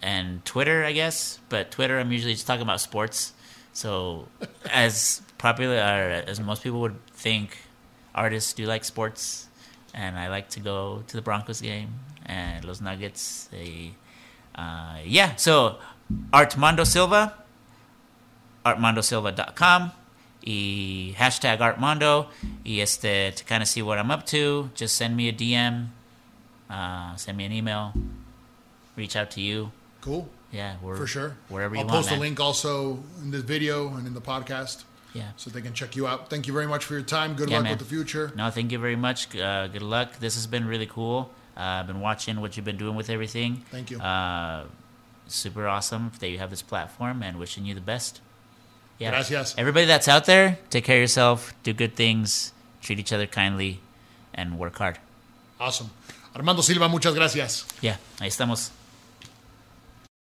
and Twitter I guess but Twitter I'm usually just talking about sports so as popular as most people would think artists do like sports and I like to go to the Broncos game and Los Nuggets they uh, yeah so Artmando Silva artmandosilva.com y hashtag artmando y este to kind of see what I'm up to just send me a DM uh, send me an email reach out to you Cool. yeah we're For sure. wherever you I'll want post a man. link also in this video and in the podcast yeah so they can check you out. Thank you very much for your time. Good Yeah, luck man. with the future. no thank you very much uh, good luck this has been really cool I've been watching what you've been doing with everything Thank you. uh, super awesome that you have this platform and wishing you the best yeah Gracias. everybody that's out there take care of yourself do good things treat each other kindly and work hard Awesome. Armando Silva, muchas gracias. yeah ahí estamos